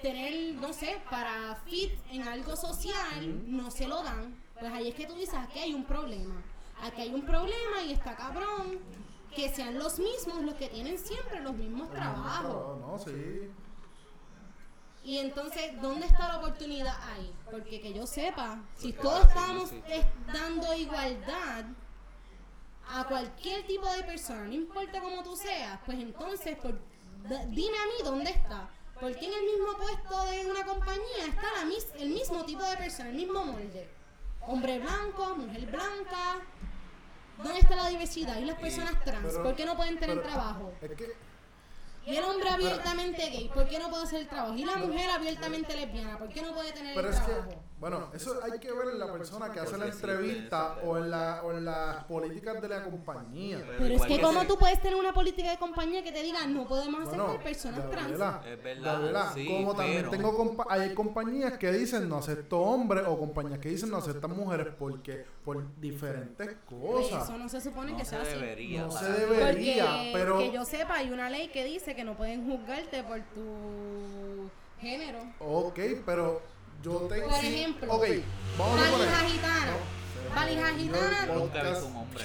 tener, no sé, para fit en algo social, no se lo dan? Pues ahí es que tú dices, aquí hay un problema. Aquí hay un problema y está cabrón que sean los mismos los que tienen siempre los mismos trabajos. No, sí. Y entonces, ¿dónde está la oportunidad ahí? Porque que yo sepa, si Porque todos estamos dando igualdad a cualquier tipo de persona, no importa cómo tú seas, pues entonces, por- dime a mí dónde está. ¿Por qué en el mismo puesto de una compañía está la mis- el mismo tipo de persona, el mismo molde? Hombre blanco, mujer blanca. ¿Dónde está la diversidad? ¿Y las personas trans? Pero- ¿Por qué no pueden tener pero- trabajo? Es que Y el hombre abiertamente gay, ¿por qué no puede hacer el trabajo? Y la mujer abiertamente lesbiana, ¿por qué no puede tener el es que, trabajo? Bueno, eso hay que ver en la persona que hace la entrevista eso, o en, la, o en las políticas de la compañía. Pero es que sí. tú puedes tener una política de compañía que te diga no podemos Bueno, aceptar personas trans. Es verdad, Gabriela, sí, como también pero- tengo compa- hay compañías que dicen no acepto hombres o compañías que dicen no aceptan mujeres porque por diferentes cosas. Eso no se supone No que se sea así. debería. No se debería, Porque pero que yo sepa, hay una ley que dice que no pueden juzgarte por tu género. ok, pero yo tengo Por ejemplo, ok, vamos a Valija gitana. Valija gitana. Yo- Nunca he visto un hombre.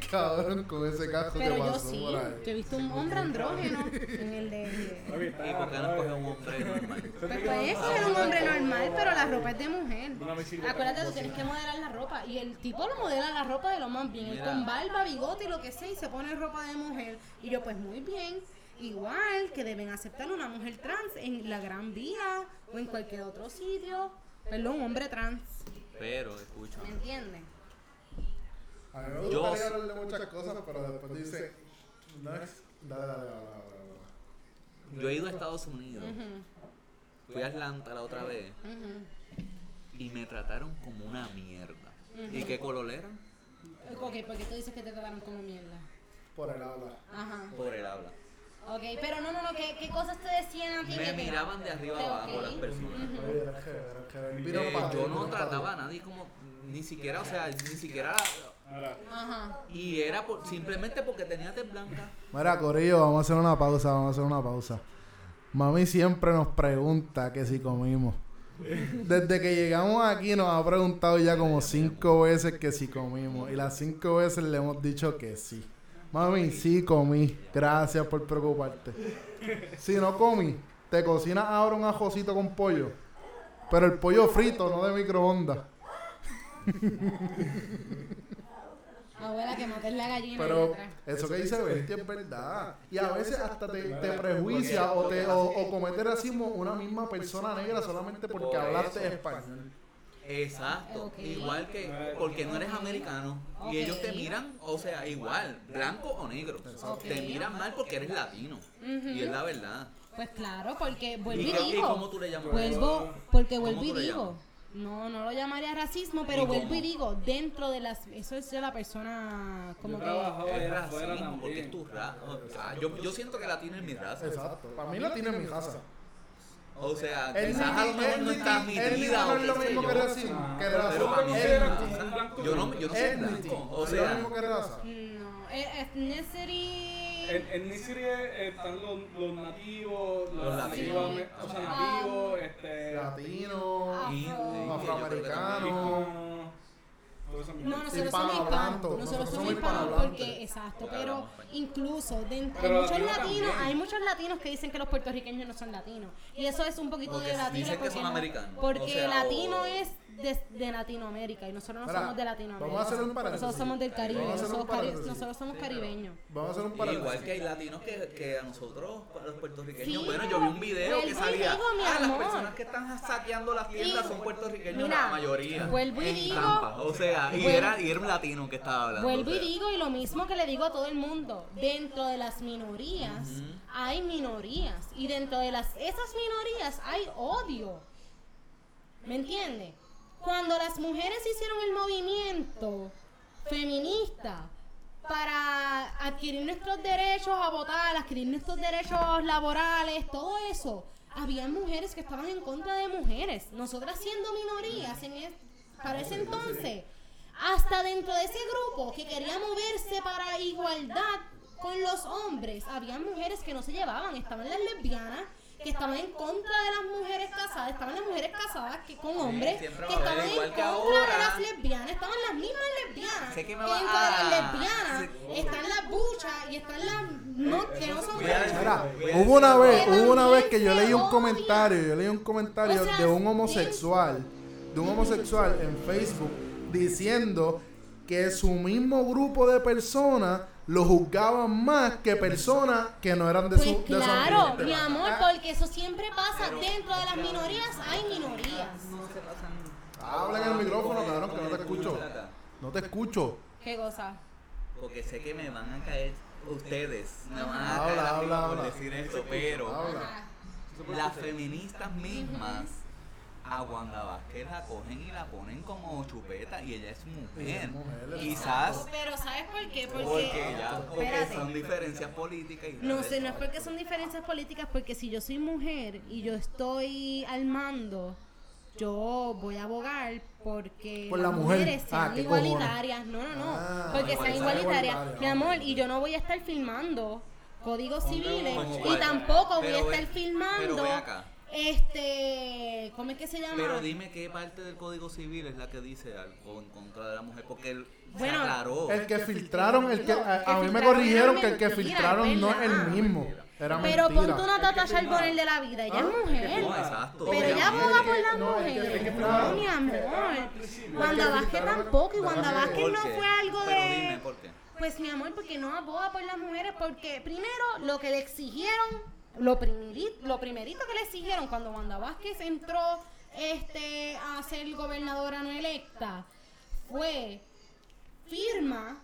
Cabrón con ese casco Pero que yo pasó sí. Yo he visto un hombre andrógeno en el de. ¿Y por qué no coge un hombre normal? Pues puede ser un hombre normal, pero la ropa es de mujer. Acuérdate, tú tienes que modelar la ropa. Y el tipo lo modela la ropa de lo más bien. Él con barba, bigote y lo que sea, y se pone ropa de mujer. Y yo, pues muy bien. Igual que deben aceptar una mujer trans en la Gran Vía o en cualquier otro sitio. Perdón, un hombre trans. Pero, escucha. ¿Me entiendes? A mí me Yo- gustaría hablar de muchas cosas, pero después dice, no es, dale, dale, dale, dale, Yo he ido a Estados Unidos. Fui a Atlanta la otra vez. Y me trataron como una mierda. ¿Y qué color eran? Ok, porque tú dices que te trataron como mierda. Por el habla. Ajá. Por el habla. Ok, pero no, no, no, ¿qué, qué cosas te decían a ti? Me miraban de arriba abajo las personas. Eh, ti, yo no trataba a nadie como, ni siquiera, o sea, ni siquiera, Ajá. y era por- simplemente porque tenía tez blanca. Mira, Corillo, vamos a hacer una pausa, vamos a hacer una pausa. Mami siempre nos pregunta que si comimos. Desde que llegamos aquí nos ha preguntado ya como cinco veces que si comimos. Y las cinco veces le hemos dicho que sí. Mami, sí comí. Gracias por preocuparte. Si no comí, te cocinas ahora un ajocito con pollo. Pero el pollo frito, no de microondas. Abuela, que mates la gallina. Pero eso que dice Betty es verdad. Y a veces hasta te, te prejuicia o, te, o, o comete racismo una misma persona negra solamente porque Por hablaste español. Exacto, igual que porque no eres americano y ellos te miran, o sea, igual, blanco o negro. Te miran mal porque eres latino. Y es la verdad. Pues claro, porque vuelvo ¿Y, y, qué- y digo. cómo tú le llamas? Vuelvo, porque ¿Cómo vuelvo y digo. No, no lo llamaría racismo, pero ¿Y vuelvo cómo? y digo, dentro de las. Eso es de la persona. Como yo que. Es racismo porque es tu raza. O sea, yo, yo siento que latino es mi raza. Exacto. Para mí la tiene en mi casa. O sea, El quizás a lo mejor no está o no es lo mismo que. Que Yo no, yo no soy blanco. O ¿Es lo sea, mismo que raza. No, e- ethnicity. En, en Nisiri eh, están los, los nativos, Los los latinos. nativos, o sea, nativos, este, Latino, Afro- afroamericano. hispanos, todo eso mismo. No, nosotros somos hispanos. Nosotros Nosotros somos hispanos porque, exacto, pero incluso dentro, hay muchos latino latinos, hay muchos latinos que dicen que los puertorriqueños no son latinos. Y eso es un poquito de latino. dicen que porque latino es de, de Latinoamérica y nosotros no somos de Latinoamérica. vamos a hacer un paréntesis. Nosotros somos del Caribe, nosotros, cari- paréntesis. nosotros somos caribeños. Vamos a hacer un Igual paréntesis. que hay latinos que, que a nosotros, a los puertorriqueños, Sí, bueno, yo vi un video que salía, digo, mi ah, las amor. personas que están saqueando las tiendas Y- son puertorriqueños, mira, la mayoría. vuelvo y digo- Tampa. O sea, y era, y era un latino que estaba hablando. Vuelvo o y digo, y lo mismo que le digo a todo el mundo, dentro de las minorías hay minorías, y dentro de las esas minorías hay odio. ¿Me entiende? Cuando las mujeres hicieron el movimiento feminista para adquirir nuestros derechos a votar, adquirir nuestros derechos laborales, todo eso, había mujeres que estaban en contra de mujeres. Nosotras siendo minorías en es- para ese entonces, hasta dentro de ese grupo que quería moverse para igualdad con los hombres, había mujeres que no se llevaban, estaban las lesbianas que estaban en contra de las mujeres casadas, estaban las mujeres casadas que con hombres que estaban en contra que de las lesbianas, estaban las mismas lesbianas. Sé que me que va dentro de las lesbianas están las buchas y están las no, que no son Mira, hubo una vez, hubo una vez que yo leí un comentario, yo leí un comentario O sea, de un homosexual, de un homosexual en Facebook diciendo que su mismo grupo de personas lo juzgaban más que personas que no eran de Pues su de su claro, mi amor, Ah, porque eso siempre pasa. Pero- Dentro de las minorías hay minorías. No se pasan. Habla en el micrófono, cabrón, que no te escucho. No te escucho. ¿Qué cosa? Porque sé que me van a caer ustedes. Me van a Habla, caer habla, por habla. decir esto, pero Habla. las feministas mismas a Wanda Vázquez la cogen y la ponen como chupeta y ella es mujer. Ella es mujer, Quizás Pero ¿sabes por qué? porque, ya, porque son diferencias políticas y No sé, no es porque son diferencias políticas, porque si yo soy mujer y yo estoy al mando, yo voy a abogar porque Por las la mujer. mujeres Ah, sean ¿qué cojones? igualitarias. No, no, no. Ah, porque sean igualitarias. Mi amor, y yo no voy a estar filmando códigos civiles y tampoco voy a estar filmando pero ve acá. Este ¿cómo es que se llama? Pero dime qué parte del Código Civil es la que dice algo en contra de la mujer, porque él Bueno, se aclaró. El que filtraron, el que, No, a, a mí me corrigieron que el que filtraron no es el mismo. Era Pero ponte una Natasha Albonel de la vida, ella Ah, es mujer. No, exacto. Pero ella aboga por las No, mujeres. No, mi amor. Wanda que Vázquez tampoco. Y Wanda Vázquez ¿Por no fue algo Pero dime de. por qué. Pues mi amor, porque no aboga por las mujeres. Porque primero lo que le exigieron, lo primerito, lo primerito que le exigieron cuando Wanda Vázquez entró este, a ser gobernadora no electa fue firma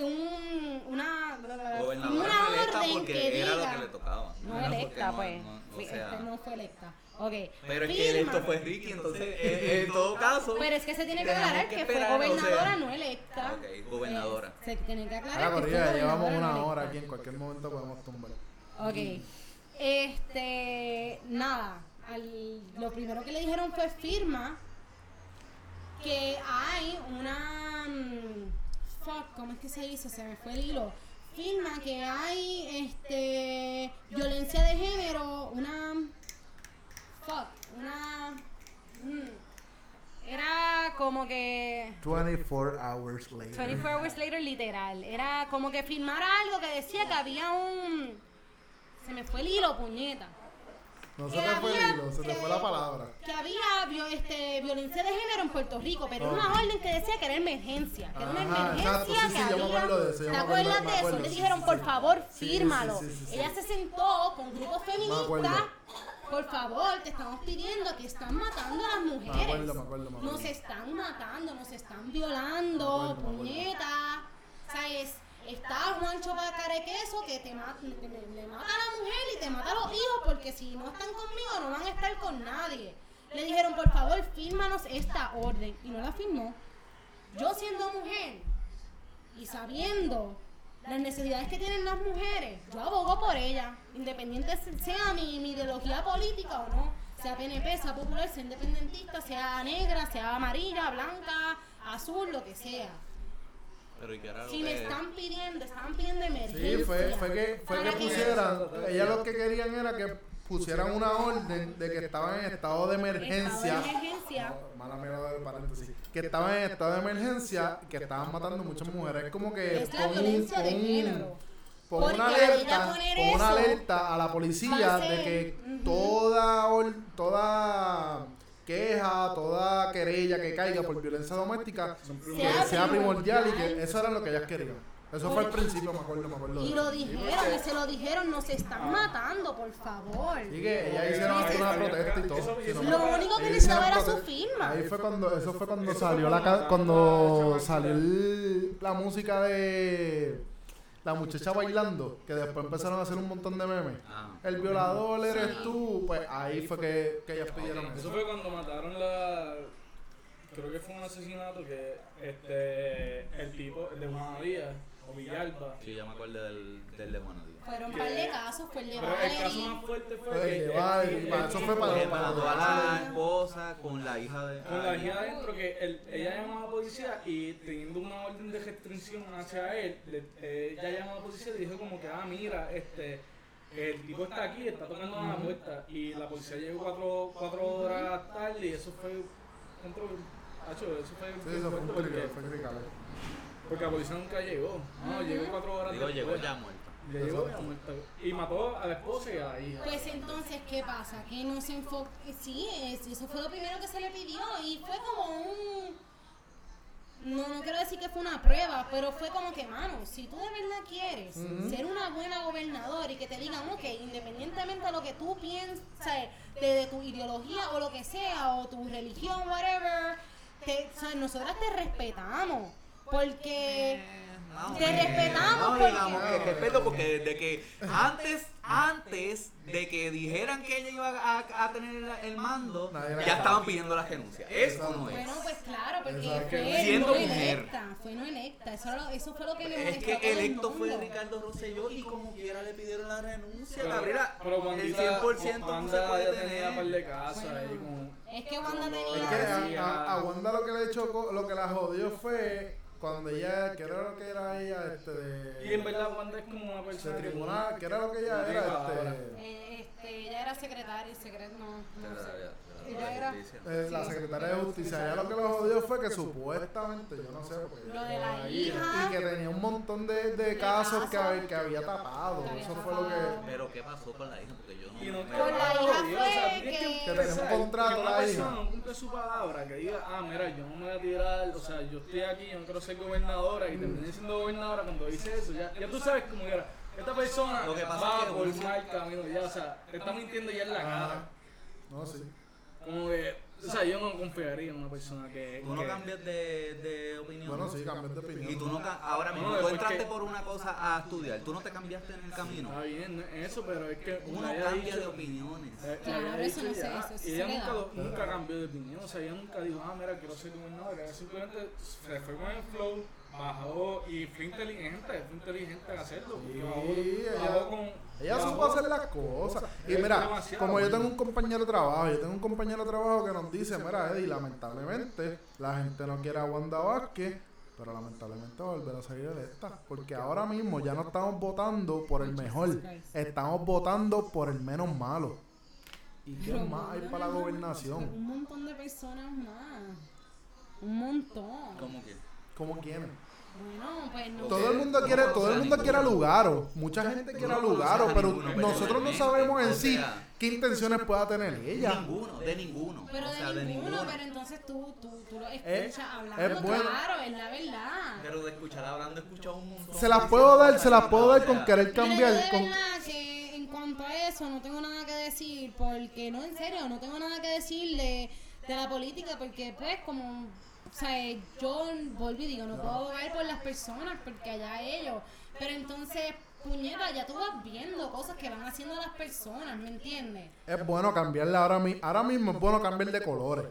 un, una, Gobernadora una no electa orden porque que era diga lo que le tocaba. no electa, no- pues. no- o Fui- sea, este no fue electa. Ok. Pero es que esto fue Ricky, entonces eh, en todo caso. Pero es que se tiene que aclarar que, fue esperar, o sea, gobernadora no electa. Ok, gobernadora. Eh, se tiene que aclarar Ahora, que fue corrida, llevamos una hora electa. aquí, en cualquier momento podemos tumbar. Ok. Este, nada, al- lo primero que le dijeron fue firma que hay una mm, fuck, ¿cómo es que se dice? Se me fue el hilo. Firma que hay este violencia de género, una fuck, una mm, era como que 24 hours later. 24 hours later literal. Era como que firmara algo que decía que había un. Se me fue el hilo, puñeta. No se te fue el había- hilo, se te fue la palabra. Que había este, violencia de género en Puerto Rico, pero era una orden que decía que era emergencia. Que era una emergencia exacto, sí, sí, que yo me había. acuerdo de eso, yo ¿Te acuerdas de eso? Le dijeron, por favor, fírmalo. Ella se sentó con grupos feministas. Por favor, te estamos pidiendo que están matando a las mujeres. Me acuerdo, me acuerdo, me acuerdo. Nos están matando, nos están violando, Me acuerdo, me acuerdo. Está Juancho Queso que te le mata a la mujer y te mata a los hijos porque si no están conmigo no van a estar con nadie. Le dijeron, por favor, fírmanos esta orden. Y no la firmó. Yo siendo mujer y sabiendo las necesidades que tienen las mujeres, yo abogo por ellas, independiente sea mi, mi ideología política o no, sea PNP, sea popular, sea independentista, sea negra, sea amarilla, blanca, azul, lo que sea. Pero ¿y qué era lo Si me que- están pidiendo, estaban pidiendo emergencia. Sí, fue, fue que, fue que pusieran, ellas lo que querían era que pusieran una orden de que estaban en estado de emergencia. Estado de emergencia. No, mala mía de paréntesis. Que estaban en estado de emergencia, que estaban matando muchas mujeres. Es como que Es la violencia de género. pon una alerta, pon una alerta a la policía a de que toda toda queja, toda querella que caiga por violencia doméstica que Sea primordial y que eso era lo que ellas querían. Eso fue al principio, me acuerdo, me acuerdo. Y lo dijeron, y se lo dijeron, nos están matando, por favor. Y que ellas hicieron una protesta y todo. Lo único que necesitaba era su firma. Ahí fue cuando, eso fue cuando salió la cuando salió la música de la muchacha bailando, que después empezaron a hacer un montón de memes. Ah. El violador eres tú, pues ahí fue que, que ellas pidieron Eso eso. fue cuando mataron la. Creo que fue un asesinato que este el tipo, el de Juan Díaz o Villalba. Sí, ya me acuerdo del, del de. Fueron un par de casos, fue el de Pero el caso Valerie. más fuerte fue el- el- eso fue para- Que el- mató a la esposa con la hija de. Con la hija adentro, que él- ella llamó a la policía y teniendo una orden de restricción hacia él, le- ella llamó a la policía y le dijo como que, ah, mira, este, el tipo está aquí, está tocando a la puerta. Y la policía llegó cuatro, cuatro horas tarde y eso fue, Hacho, eso fue, Sí, eso fue un peligro, fue criticable. Porque la policía nunca llegó. No, llegó cuatro horas Digo, llegó después. ya muerta. Ya llegó ya muerta. Y mató a la esposa y a la hija. Pues entonces, ¿qué pasa? Que no se enfoca. Sí, es- eso fue lo primero que se le pidió y fue como un. no, no quiero decir que fue una prueba, pero fue como que, mano, si tú de verdad quieres ser una buena gobernadora y que te digan, ok, independientemente de lo que tú piensas, de, de tu ideología o lo que sea, o tu religión, whatever, te, o sea, nosotras te respetamos. Porque Más o te menos. respetamos No, porque- digamos que respeto porque desde que antes, antes de que dijeran que ella iba a, a tener el, mando, Nadie ya estaban pidiendo la renuncia. Eso no es. Bueno, pues claro, porque fue Siendo no mujer. electa, fue no electa, eso, lo- eso fue lo que le Es que electo fue. Ricardo Rosselló y como quiera le pidieron la renuncia. Pero, Gabriela, pero el Wandita, 100% no se Wanda puede un par tener. de casas Bueno. ahí como... Es que Wanda tenía... Es que a, a- a Wanda lo que le chocó, lo que la jodió fue cuando ella, que era lo que era ella, este, Y en de, verdad Wanda es como una de persona que- tribunal, que era lo que ella era, este, Eh, este, ella era secretaria, secret, no, no sé. Ella Ella era- eh, la secretaria de justicia. Ella lo que lo jodió fue que supuestamente, yo no sé, porque Lo de la Ahí, hija... y que tenía un montón de, de casos que, que había tapado. Que había Eso fue lo que. Pero ¿qué pasó con la hija? Porque yo no... Y no me- Con la hija jodido, o sea, fue que- Que tenía un contrato la hija. no cumple su palabra, que diga, ah, mira, yo no me voy a tirar, o sea, yo estoy aquí, yo no quiero ser gobernadora, y terminé siendo gobernadora cuando dice eso, ya, ya tú sabes cómo era. Esta persona Lo que pasa va es que por mal camino, ya, o sea, te está mintiendo ya en la cara. Ah, no, sí. Como que, o sea, yo no confiaría en una persona que. Tú no que- cambias de, de opinión. Bueno, sí, cambias de opinión. Y tú no, ca- ahora mismo, No, tú entraste por una cosa a estudiar, tú no te cambiaste en el camino. Está bien en eso, pero es que Uno cambia dicho- de opiniones. Eh, Claro, había eso no dicho sé, ya, eso es y ella nunca, nunca cambió de opinión, o sea, ella nunca dijo, ah, mira, quiero ser gobernadora, ella simplemente se fue con el flow, bajó y fue inteligente, fue inteligente en hacerlo. Sí, ella- con, Ella supo hacer las cosas. Y mira, como yo tengo un compañero de trabajo, yo tengo un compañero de trabajo que nos dice, mira, Eddie, lamentablemente la gente no quiere a Wanda Vázquez, pero lamentablemente va a volver a salir electa. Porque ahora mismo ya no estamos votando por el mejor, estamos votando por el menos malo. ¿Y qué Pero más hay para la gobernación? Un montón de personas más. Un montón. ¿Cómo que? ¿Cómo quieren? Bueno, pues no. Todo el mundo quiere, todo el mundo quiere a Lugaro. Mucha gente quiere a Lugaro, pero nosotros no sabemos en sí qué intenciones pueda tener ella. Ninguno, de ninguno. Pero o sea, de de ninguno, ninguno. pero entonces tú, tú, tú lo Es- escuchas hablando, es bueno. claro, es la verdad. Pero de escuchar hablando, he escuchado un montón. Se las puedo dar, se las puedo dar O con querer Mira, yo cambiar. de Con, verdad que en cuanto a eso no tengo nada que decir, porque no, en serio, no tengo nada que decir de, de la política, porque pues como, o sea, yo volví y digo, no puedo abogar por las personas, porque allá ellos, pero entonces, puñeta, ya tú vas viendo cosas que van haciendo las personas, ¿me entiendes? es bueno cambiarle ahora, mi- ahora mismo, es bueno cambiar de colores.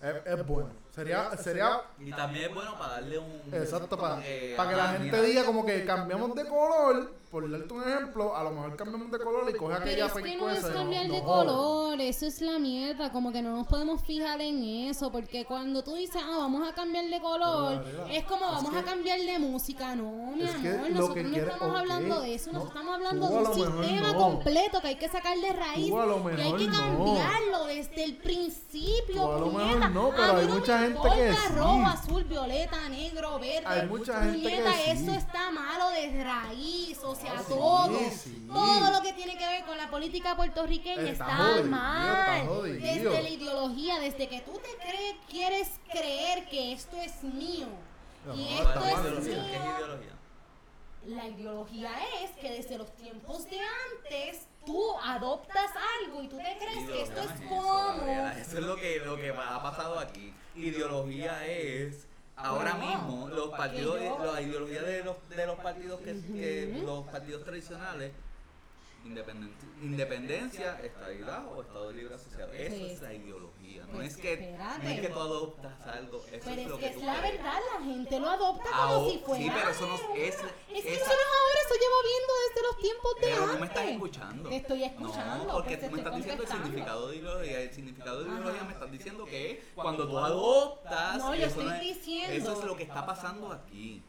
Es, es bueno. Sería, sería Y también es bueno para darle un. exacto para, eh, para que la ah, gente mira, diga como que cambiamos de color. Por darte un ejemplo, a lo mejor cambiamos de color y coge Pero aquella es que no es no- cambiar no de jode. color, eso es la mierda, como que no nos podemos fijar en eso, porque cuando tú dices, ah, vamos a cambiar de color, Pero, es como es vamos que- a cambiar de música, no, mi amor, nosotros no quiere- estamos ok, hablando de eso, no, nosotros estamos hablando de un sistema no. completo que hay que sacar de raíz y hay que no. cambiarlo desde el principio, Tú a lo mejor no, pero hay no mucha gente importa que sí. rojo, azul, violeta, negro, verde, Hay mucha gente que sí. eso está malo de raíz, o sea, sí, todo, todo lo que tiene que ver con la política puertorriqueña Está está, jodido, mal. está. Desde la ideología, desde que tú te crees, quieres creer que esto es mío. No, y esto es ideología, ¿Qué es mío. ideología? La ideología es que desde los tiempos de antes tú adoptas algo y tú te crees que esto es como... Eso es lo que, lo que ha pasado aquí. Ideología es. Ahora mismo, los partidos, yo- la ideología de los, de los partidos que, que- los partidos tradicionales, independen- independencia, estabilidad o Estado libre asociado. Eso Sí. es la ideología. No Pues es que, espérate. no es que tú adoptas algo. Eso Pero es es lo que que es tú la verdad, la gente lo adopta como Ahora- si fuera... sí, pero eso no es- Es es- que esa- eso no es ahora, eso llevo viendo desde los tiempos de Pero antes. no me estás escuchando. Te estoy escuchando, No, porque tú me estás diciendo el significado de ideología. El significado de ideología me estás diciendo que es cuando tú adoptas. No, yo estoy es- diciendo- Eso es lo que está pasando aquí.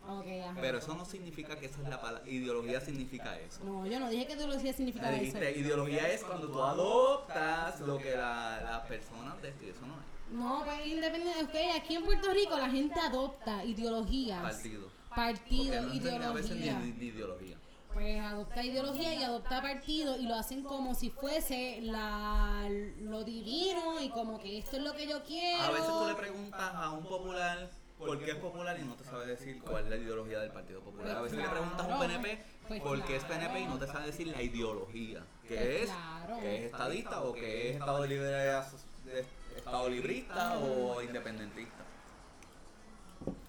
Pero eso no significa que esa es la palabra. Ideología significa eso. No, yo no dije que ideología significaba eso. dijiste, ideología es cuando tú adoptas lo que la- las personas deciden. Eso no es No, pues independiente. Ok, aquí en Puerto Rico la gente adopta ideologías. partido. Partido, Porque no entienden a veces ni, ideología. ni- ni ideología. Pues adopta ideología y adopta partido y lo hacen como si fuese la, lo divino y como que esto es lo que yo quiero. A veces tú le preguntas a un popular porque es popular y no te sabe decir cuál es la ideología del Partido Popular. A veces le preguntas a un PNP Pues por qué es claro. PNP y no te sabe decir la ideología, que Pues es, claro. que es estadista o que es estado, libre, estado librista o independentista.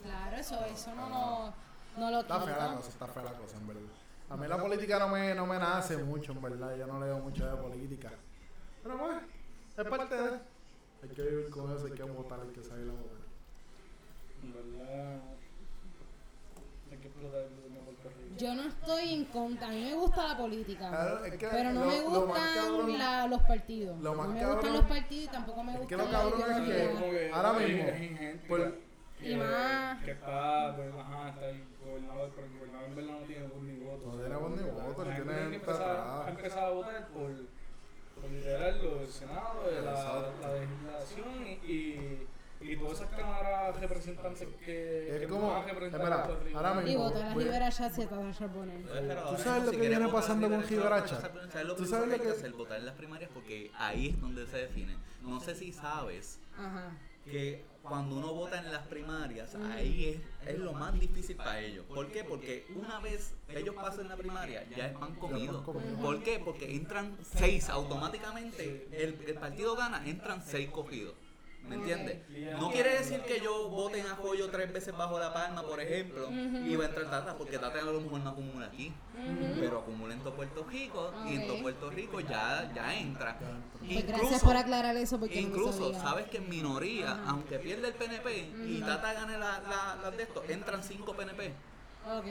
Claro, eso, eso no lo, no lo Está fea la cosa, está fea la cosa, en verdad. A mí la política no me, no me nace mucho, en verdad. Yo no leo mucho de política. Pero pues, es parte de. Hay que vivir con eso, hay que votar, hay que salir a votar. En verdad, hay que explotar Yo no estoy en contra, a mí me gusta la política. Claro, es que Pero no lo- me lo gustan cabrón- la- los partidos. lo no me cabrón- gustan los partidos y tampoco me es que gustan lo la cabrón es que-. Como que ahora mismo, por- que, Y más- que está, pues, ajá, está el gobernador, pero el gobernador en verdad no tiene voz ni voto. No tiene voz ni voto, él tiene ha empezado a votar por, por liderar lo del Senado, de la, la legislación y, y, todas esas cámaras representantes que, Es que como- espera, ahora Y mismo- y a Charbonnet. Pero ahora sabes lo que viene pasando con lo ¿Tú primero sabes que lo hay que que- hacer? Votar en las primarias porque ahí es donde se define. No sé si sabes que cuando uno vota en las primarias, ahí es, es lo más difícil para ellos. ¿Por qué? Porque una vez ellos pasan la primaria, ya es pan comido. comido. ¿Por qué? Porque entran seis automáticamente. El, el partido gana, entran seis cogidos. ¿Me entiendes? No quiere decir que yo vote en apoyo tres veces bajo la palma, por ejemplo, y va a entrar Tata, porque Tata a lo mejor no acumula aquí, pero acumula en todo Puerto Rico, y en todo. Puerto Rico ya, ya entra. Pues gracias por aclarar eso porque Incluso, sabes que en minoría, aunque pierde el PNP y Tata gane las la, las de esto, entran cinco PNP. Ok.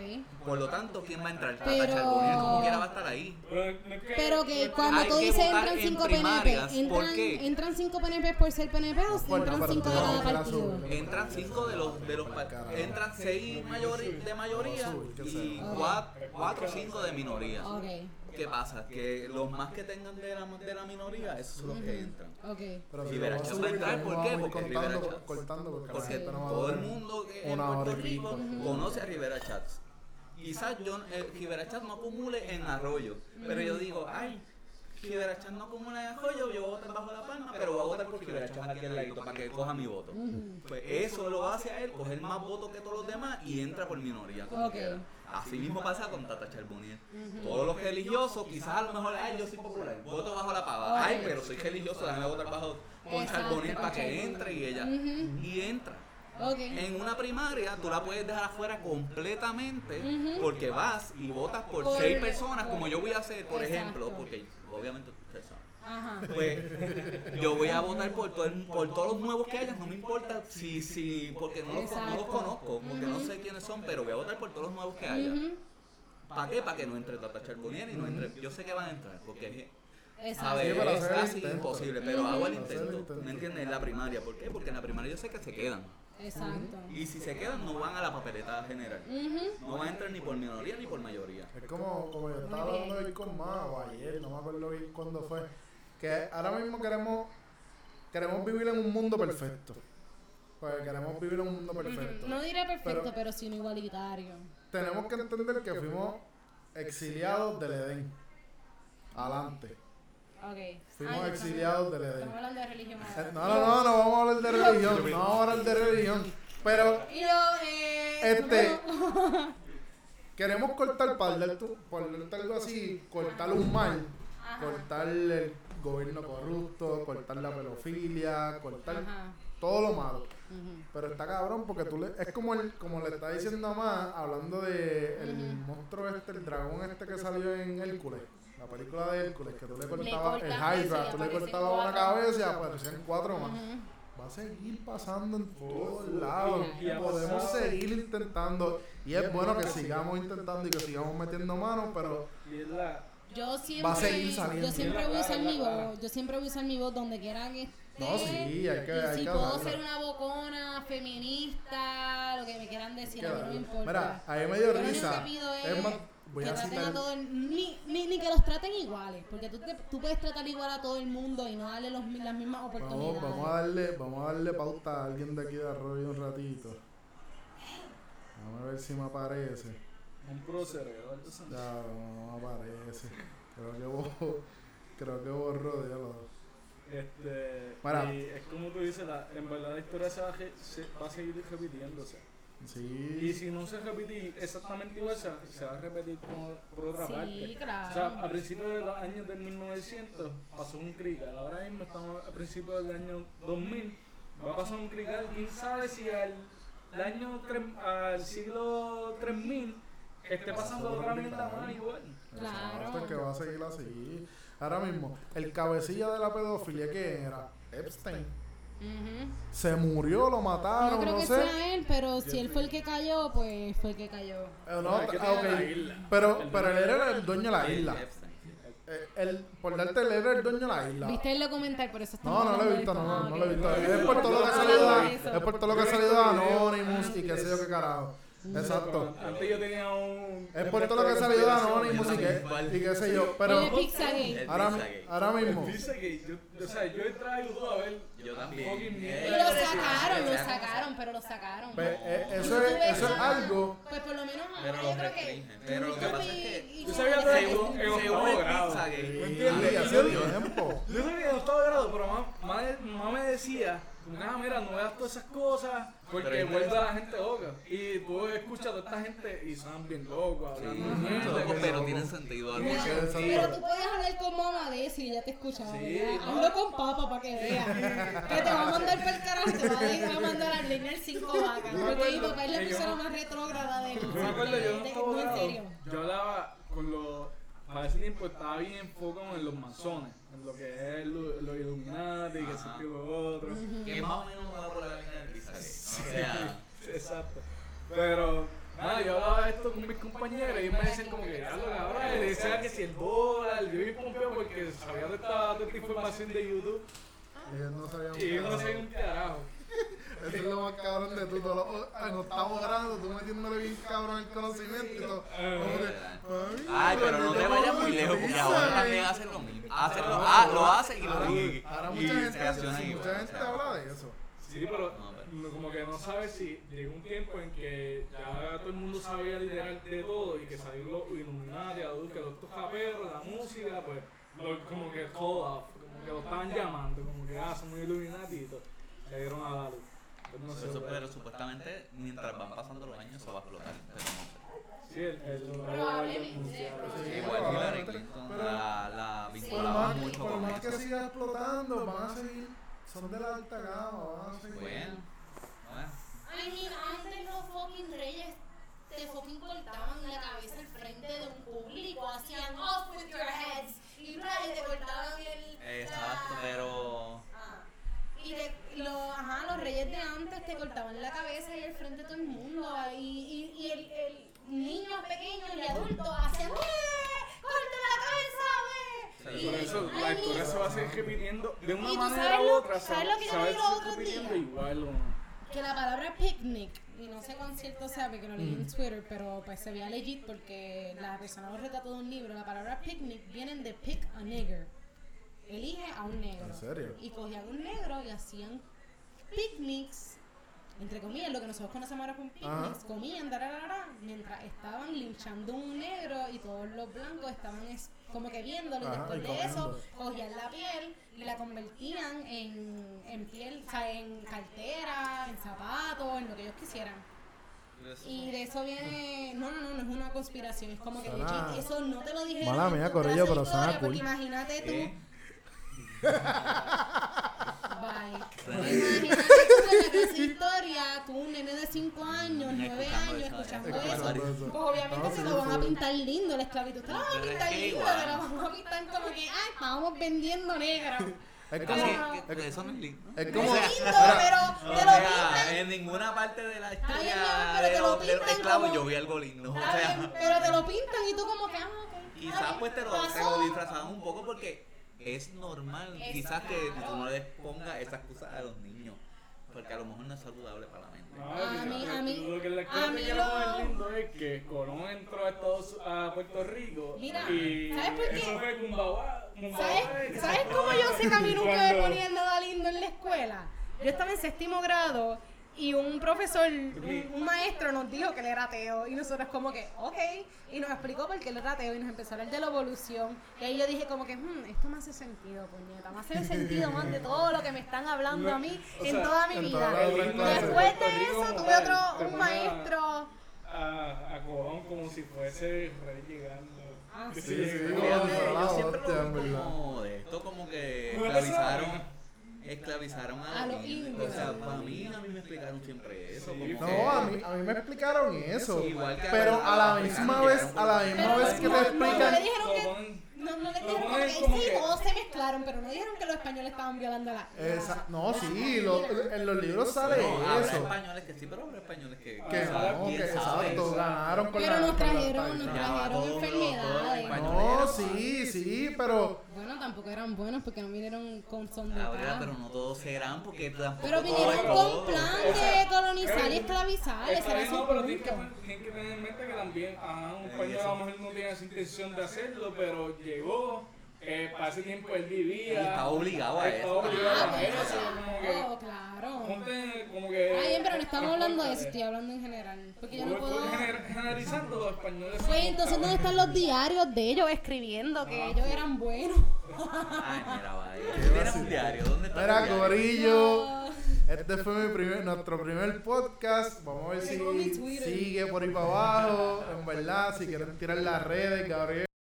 Por lo tanto, ¿quién va a entrar? Tata Pero- Charbonnier como quiera va a estar ahí. Pero, que- cuando tú dices entran en 5 PNP, primarias, ¿por ¿entran, qué? ¿entran 5 PNP por ser PNP o Bueno, entran pero 5 tú de cada partido? Entran cinco de los de los entran seis mayori- de mayoría y Ok. cuatro, cuatro o cinco de minoría. Ok, ¿Qué pasa? Que los más que tengan de la, de la minoría, esos son los que entran. ok. Pero si Rivera va a entrar, ¿por qué? Porque Rivera cortando, porque todo el mundo que en Puerto Rico conoce a Rivera Chats. Quizás yo, eh, Rivera Chats no acumule en Arroyo, pero yo digo, ay, Rivera Chats no acumula en Arroyo, yo voy a votar bajo la palma, pero voy a votar por Rivera Chats aquí al ladito para que coja mi voto. Pues eso lo hace a él coger más votos que todos los demás y entra por minoría. como Ok. quiera. Así mismo pasa con Tata Charbonnier. Todos los religiosos, quizás a lo mejor, ay, yo soy popular, voto bajo la pava. Ay, pero soy religioso, déjame votar bajo con Charbonnier para que entre y ella. Y entra. En una primaria tú la puedes dejar afuera completamente porque vas y votas por, Por- seis personas como yo voy a hacer, por Exacto. ejemplo, porque obviamente. Ajá. Pues yo voy a votar por, todo el- por todos los nuevos que haya, no me importa si, si porque no los, no los conozco, porque no sé quiénes son, pero voy a votar por todos los nuevos que haya. Ujú. ¿Para qué? Para que no entre Tata Charbonnier y no entre. Yo sé que van a entrar, porque a Exacto. ver, Sí, pero es casi intento. imposible, pero hago el intento. ¿Me entiendes? En la primaria. ¿Por qué? Porque en la primaria yo sé que se quedan. Exacto. Y si se quedan, no van a la papeleta general. No van a entrar ni por minoría ni por mayoría. Es como, como yo estaba hablando hoy con Ma, o ayer, no me acuerdo bien cuándo fue, que ahora mismo queremos, queremos vivir en un mundo perfecto. Pues queremos vivir en un mundo perfecto. No diré perfecto, Pero- pero, sí no igualitario. Tenemos que entender que fuimos exiliados del Edén. Adelante. Ok. Fuimos exiliados del Estamos Edén. hablando de religión. No, no, no, no vamos a hablar de religión, no vamos a hablar de religión. Pero Y yo, eh. Este. Queremos cortar, para darte, por darte algo así, cortar un mal, Ajá. cortar el gobierno corrupto, cortar la pedofilia, cortar Ajá. todo lo malo. Pero está cabrón porque tú le, es como el, como le está diciendo a más, hablando de el monstruo este, el dragón este que salió en Hércules, la película de Hércules, que tú le cortabas el Hydra, tú le cortabas una cabeza y aparecían cuatro más. Va a seguir pasando en todos lados. Podemos pasado. seguir intentando. Y es bueno que sigamos intentando y que sigamos metiendo manos, pero Y es la, Yo siempre, Va a seguir saliendo. yo siempre voy a usar mi voz, yo siempre voy a usar mi voz donde quiera que esté. No, sí, hay que- y hay si que puedo ser una bocona, feminista, lo que me quieran decir, a mí no me importa. Mira, a mí me dio risa. es, Es más, voy que a traten a citar. todo el- ni, ni, ni que los traten iguales, porque tú, te- tú puedes tratar igual a todo el mundo y no darle los, las mismas oportunidades. Vamos, vamos a darle, vamos a darle pauta a alguien de aquí de Arroyo un ratito. Vamos a ver si me aparece. Un Ya, no, no me aparece. Creo que borró, creo que borró, ya lo. Este, Mira. y es como tú dices, la, en verdad la historia se va, se va a seguir repitiéndose. Y Sí. si no se repite exactamente igual, se, se va a repetir por, por otra Sí, parte. claro. O sea, a principios de los años del 1900 pasó un crical. Ahora mismo estamos a principios del año 2000. Va a pasar un crical. ¿Quién sabe si al, al año tres- al siglo 3000 esté pasando otra mierda más igual? Claro. Exacto, que va a seguir así. Ahora mismo, el cabecilla de la pedofilia que era Epstein. Se murió, lo No mataron, creo no que sé. sea él, pero si él fue el que cayó, pues fue el que cayó. Eh, no, No, es que ah. Pero, El pero él era el dueño de la isla. Eh, él, por darte, él era el dueño de la isla. ¿Viste el documental? Por eso No, no lo he visto, no, no, no Ah, lo he visto. Es por todo lo que ha salido es por todo lo que ha salido de Anonymous y qué sé yo qué carajo. Exacto. Antes yo tenía un. Es por todo lo que ha salido de Anonymous y qué, y qué sé yo. Pero El ahora, ahora mismo, yo, o sea, yo entré a YouTube a ver. Yo también. Y lo sacaron, lo sacaron, pero lo sacaron. pues, eh, eso es, eso es algo. Pues por lo menos Pero ahora yo creo que. Pero lo que pasa es que Yo sabía todo en octavo grado. Yo- sabía que no estaba grado, pero mamá, me decía, ah, mira, no veas todas esas cosas, porque vuelve a la gente loca. Y tú escuchas a toda esta gente y son bien locos, hablando que pero tienen sentido. Pero, algo pero tú puedes hablar con mamá de eso y ella te escuchaba. Sí, no. Hazlo con papa para que vea. que te va a mandar para el carajo, te va a, ir a mandar a leñar cinco vacas. Yo me Porque mi papá es la persona no- más retrógrada del Yo me acuerdo, yo no de- estaba No, en serio. yo hablaba con los, para ese tiempo estaba bien enfocado en los masones, en lo que es lo- los Illuminati, que Ajá. se lo otro. Que más o menos va por la línea del. O sea, Exacto. Pero, nada, yo hablaba esto con mis compañeros y ellos me decían como que, hazlo cabrón, y le decía que si el dólar, yo vi pompeo porque sabía de esta, de esta información de YouTube Ellos no sabían y yo no sé un carajo. Eso es lo más cabrón de tú. Todos los, en octavo grado, tú metiéndole bien cabrón el conocimiento y todo. Que, Ay, pero no te vayas muy lejos porque ahora también hacen lo mismo. Hacen lo, ah, lo hacen y lo Ahora, y, ahora y mucha gente, mucha gente sea. habla de eso. Sí, pero No, pero- no- como que no sabes si llegó un tiempo en que ya todo el mundo sabía literal de todo y que salió los Illuminati, que los raperos, la música, pues lo- como que todo, como que lo estaban llamando, como que ah, somos Illuminati y todo. Le dieron a la luz. Pues no sé, Eso, pero- supuestamente mientras van pasando los años eso va a explotar. Pero no sé. Sí, el, el Probablemente. Sí, Igual Hillary Clinton pero- la, la Por vinculaban más, mucho por con más que siga explotando, van a seguir. Son de la alta gama, van a seguir. Bueno, bueno. I mean, antes los fucking reyes te fucking cortaban la cabeza al frente de un público, hacían off with your heads y te cortaban el. Exacto, pero. Y de, lo- ajá, los reyes de antes te cortaban la cabeza y al frente de todo el mundo. Y, y, y el, el niños pequeños y adultos hacían. ¡Corte la cabeza, güey! Por eso la historia se va a seguir repitiendo de una ¿Y tú manera u otra. sabes lo que yo los otros días? igual. ¿no? que la palabra picnic, y no sé cuán cierto sea porque lo leí en Twitter, pero pues se veía legit porque la persona lo retrató de un libro. La palabra picnic viene de pick a nigger. Elige a un negro. ¿En serio? Y cogían un negro y hacían picnics, entre comillas, lo que nosotros conocemos ahora como picnics, Ajá. comían, dararara, mientras estaban linchando un negro y todos los blancos estaban es- como que viéndolo. Y Ajá, después y de eso, cogían la piel y la convertían en, en piel, o sea, en cartera, en zapatos, en lo que ellos quisieran. Y de eso viene. No, no, no, no es una conspiración. Es como que eso no te lo dijeron. Mala mía, de pero Porque cool. imagínate tú. ¿Qué? Bye. Imagínate la historia, tú un nene de 5 años, 9 Escuchando años, escuchando eso. Pues obviamente se lo van a pintar lindo la esclavitud. Te lo van a Pero pintar lindo, te lo van a pintar como que, ay, estábamos vendiendo negro. Es como. que, que eso no es lindo. Es Es como. lindo, pero te lo pintan. en ninguna parte de la historia pero de te lo pintan como- yo vi algo lindo. Pero te lo pintan y tú como que, ah, ok. quizás ay, pues te lo, te lo disfrazaban un poco porque es normal. Quizás que tú no les pongas esa excusa a los niños. Porque a lo mejor no es saludable para la mente. No, A mí- a mí- lo que le a mí lo- lindo es que Colón entró a, Estados, a Puerto Rico Mira, y ¿sabes por qué? eso fue. ¿Sabes, ¿Sabes cómo yo sé que a mí nunca me ponían nada lindo en la escuela? Yo estaba en séptimo grado y un profesor, un, un maestro nos dijo que él era ateo. Y nosotros como que, ok, y nos explicó por qué él era ateo y nos empezó a hablar de la evolución. Y ahí yo dije como que, "Hmm, esto me hace sentido, puñeta, me hace sentido más de todo lo que me están hablando a mí O en sea, toda mi en vida. toda después de eso tuve otro, un maestro, A, a como si fuese rey llegando. Ah, sí, sí, fuera la yo siempre lo veo como de esto como que esclavizaron. Esclavizaron A a, los indios. O sea, para mí, a mí me explicaron siempre eso. Sí. como que- No, a mí, a mí me explicaron eso. Igual que a Pero a la misma que vez, a la misma vez que te no, explican. No no, no le Lo dijeron como ponen que como sí, que- todos se mezclaron, pero no dijeron que los españoles estaban violando la... Esa- no, sí, lo- en los libros sale No, habrá eso. españoles que sí, pero habrá españoles que. Que no, ¿quién que sabe? exacto, ganaron con Pero la. nos trajeron, nos trajeron enfermedades. No, sí, sí, pero. Bueno, tampoco eran buenos porque no vinieron con son de pero no todos serán porque tampoco. Pero vinieron con plan de colonizar y eh, esclavizar. No, pero tienes que, tener en mente que también ajá, un Eh, español a lo mejor no tiene esa intención de hacerlo, pero llegó, eh, para ese tiempo él vivía. Y estaba obligado a estaba eso. obligado Ah, a eso, como que, oh, claro. ponte como que... Ay, bien, pero no estamos hablando de eso, estoy hablando en general. Porque yo no Fue- puedo... Generalizando los españoles. Pues entonces, ¿dónde están los diarios de ellos escribiendo que ellos eran buenos? Ay, mira, vaya. Tienes un diario. ¿Dónde está diario? Corillo. Este fue mi primer, nuestro primer podcast. Vamos a ver si sigue por ahí para abajo. En verdad, si quieren tirar las redes, Gabriel.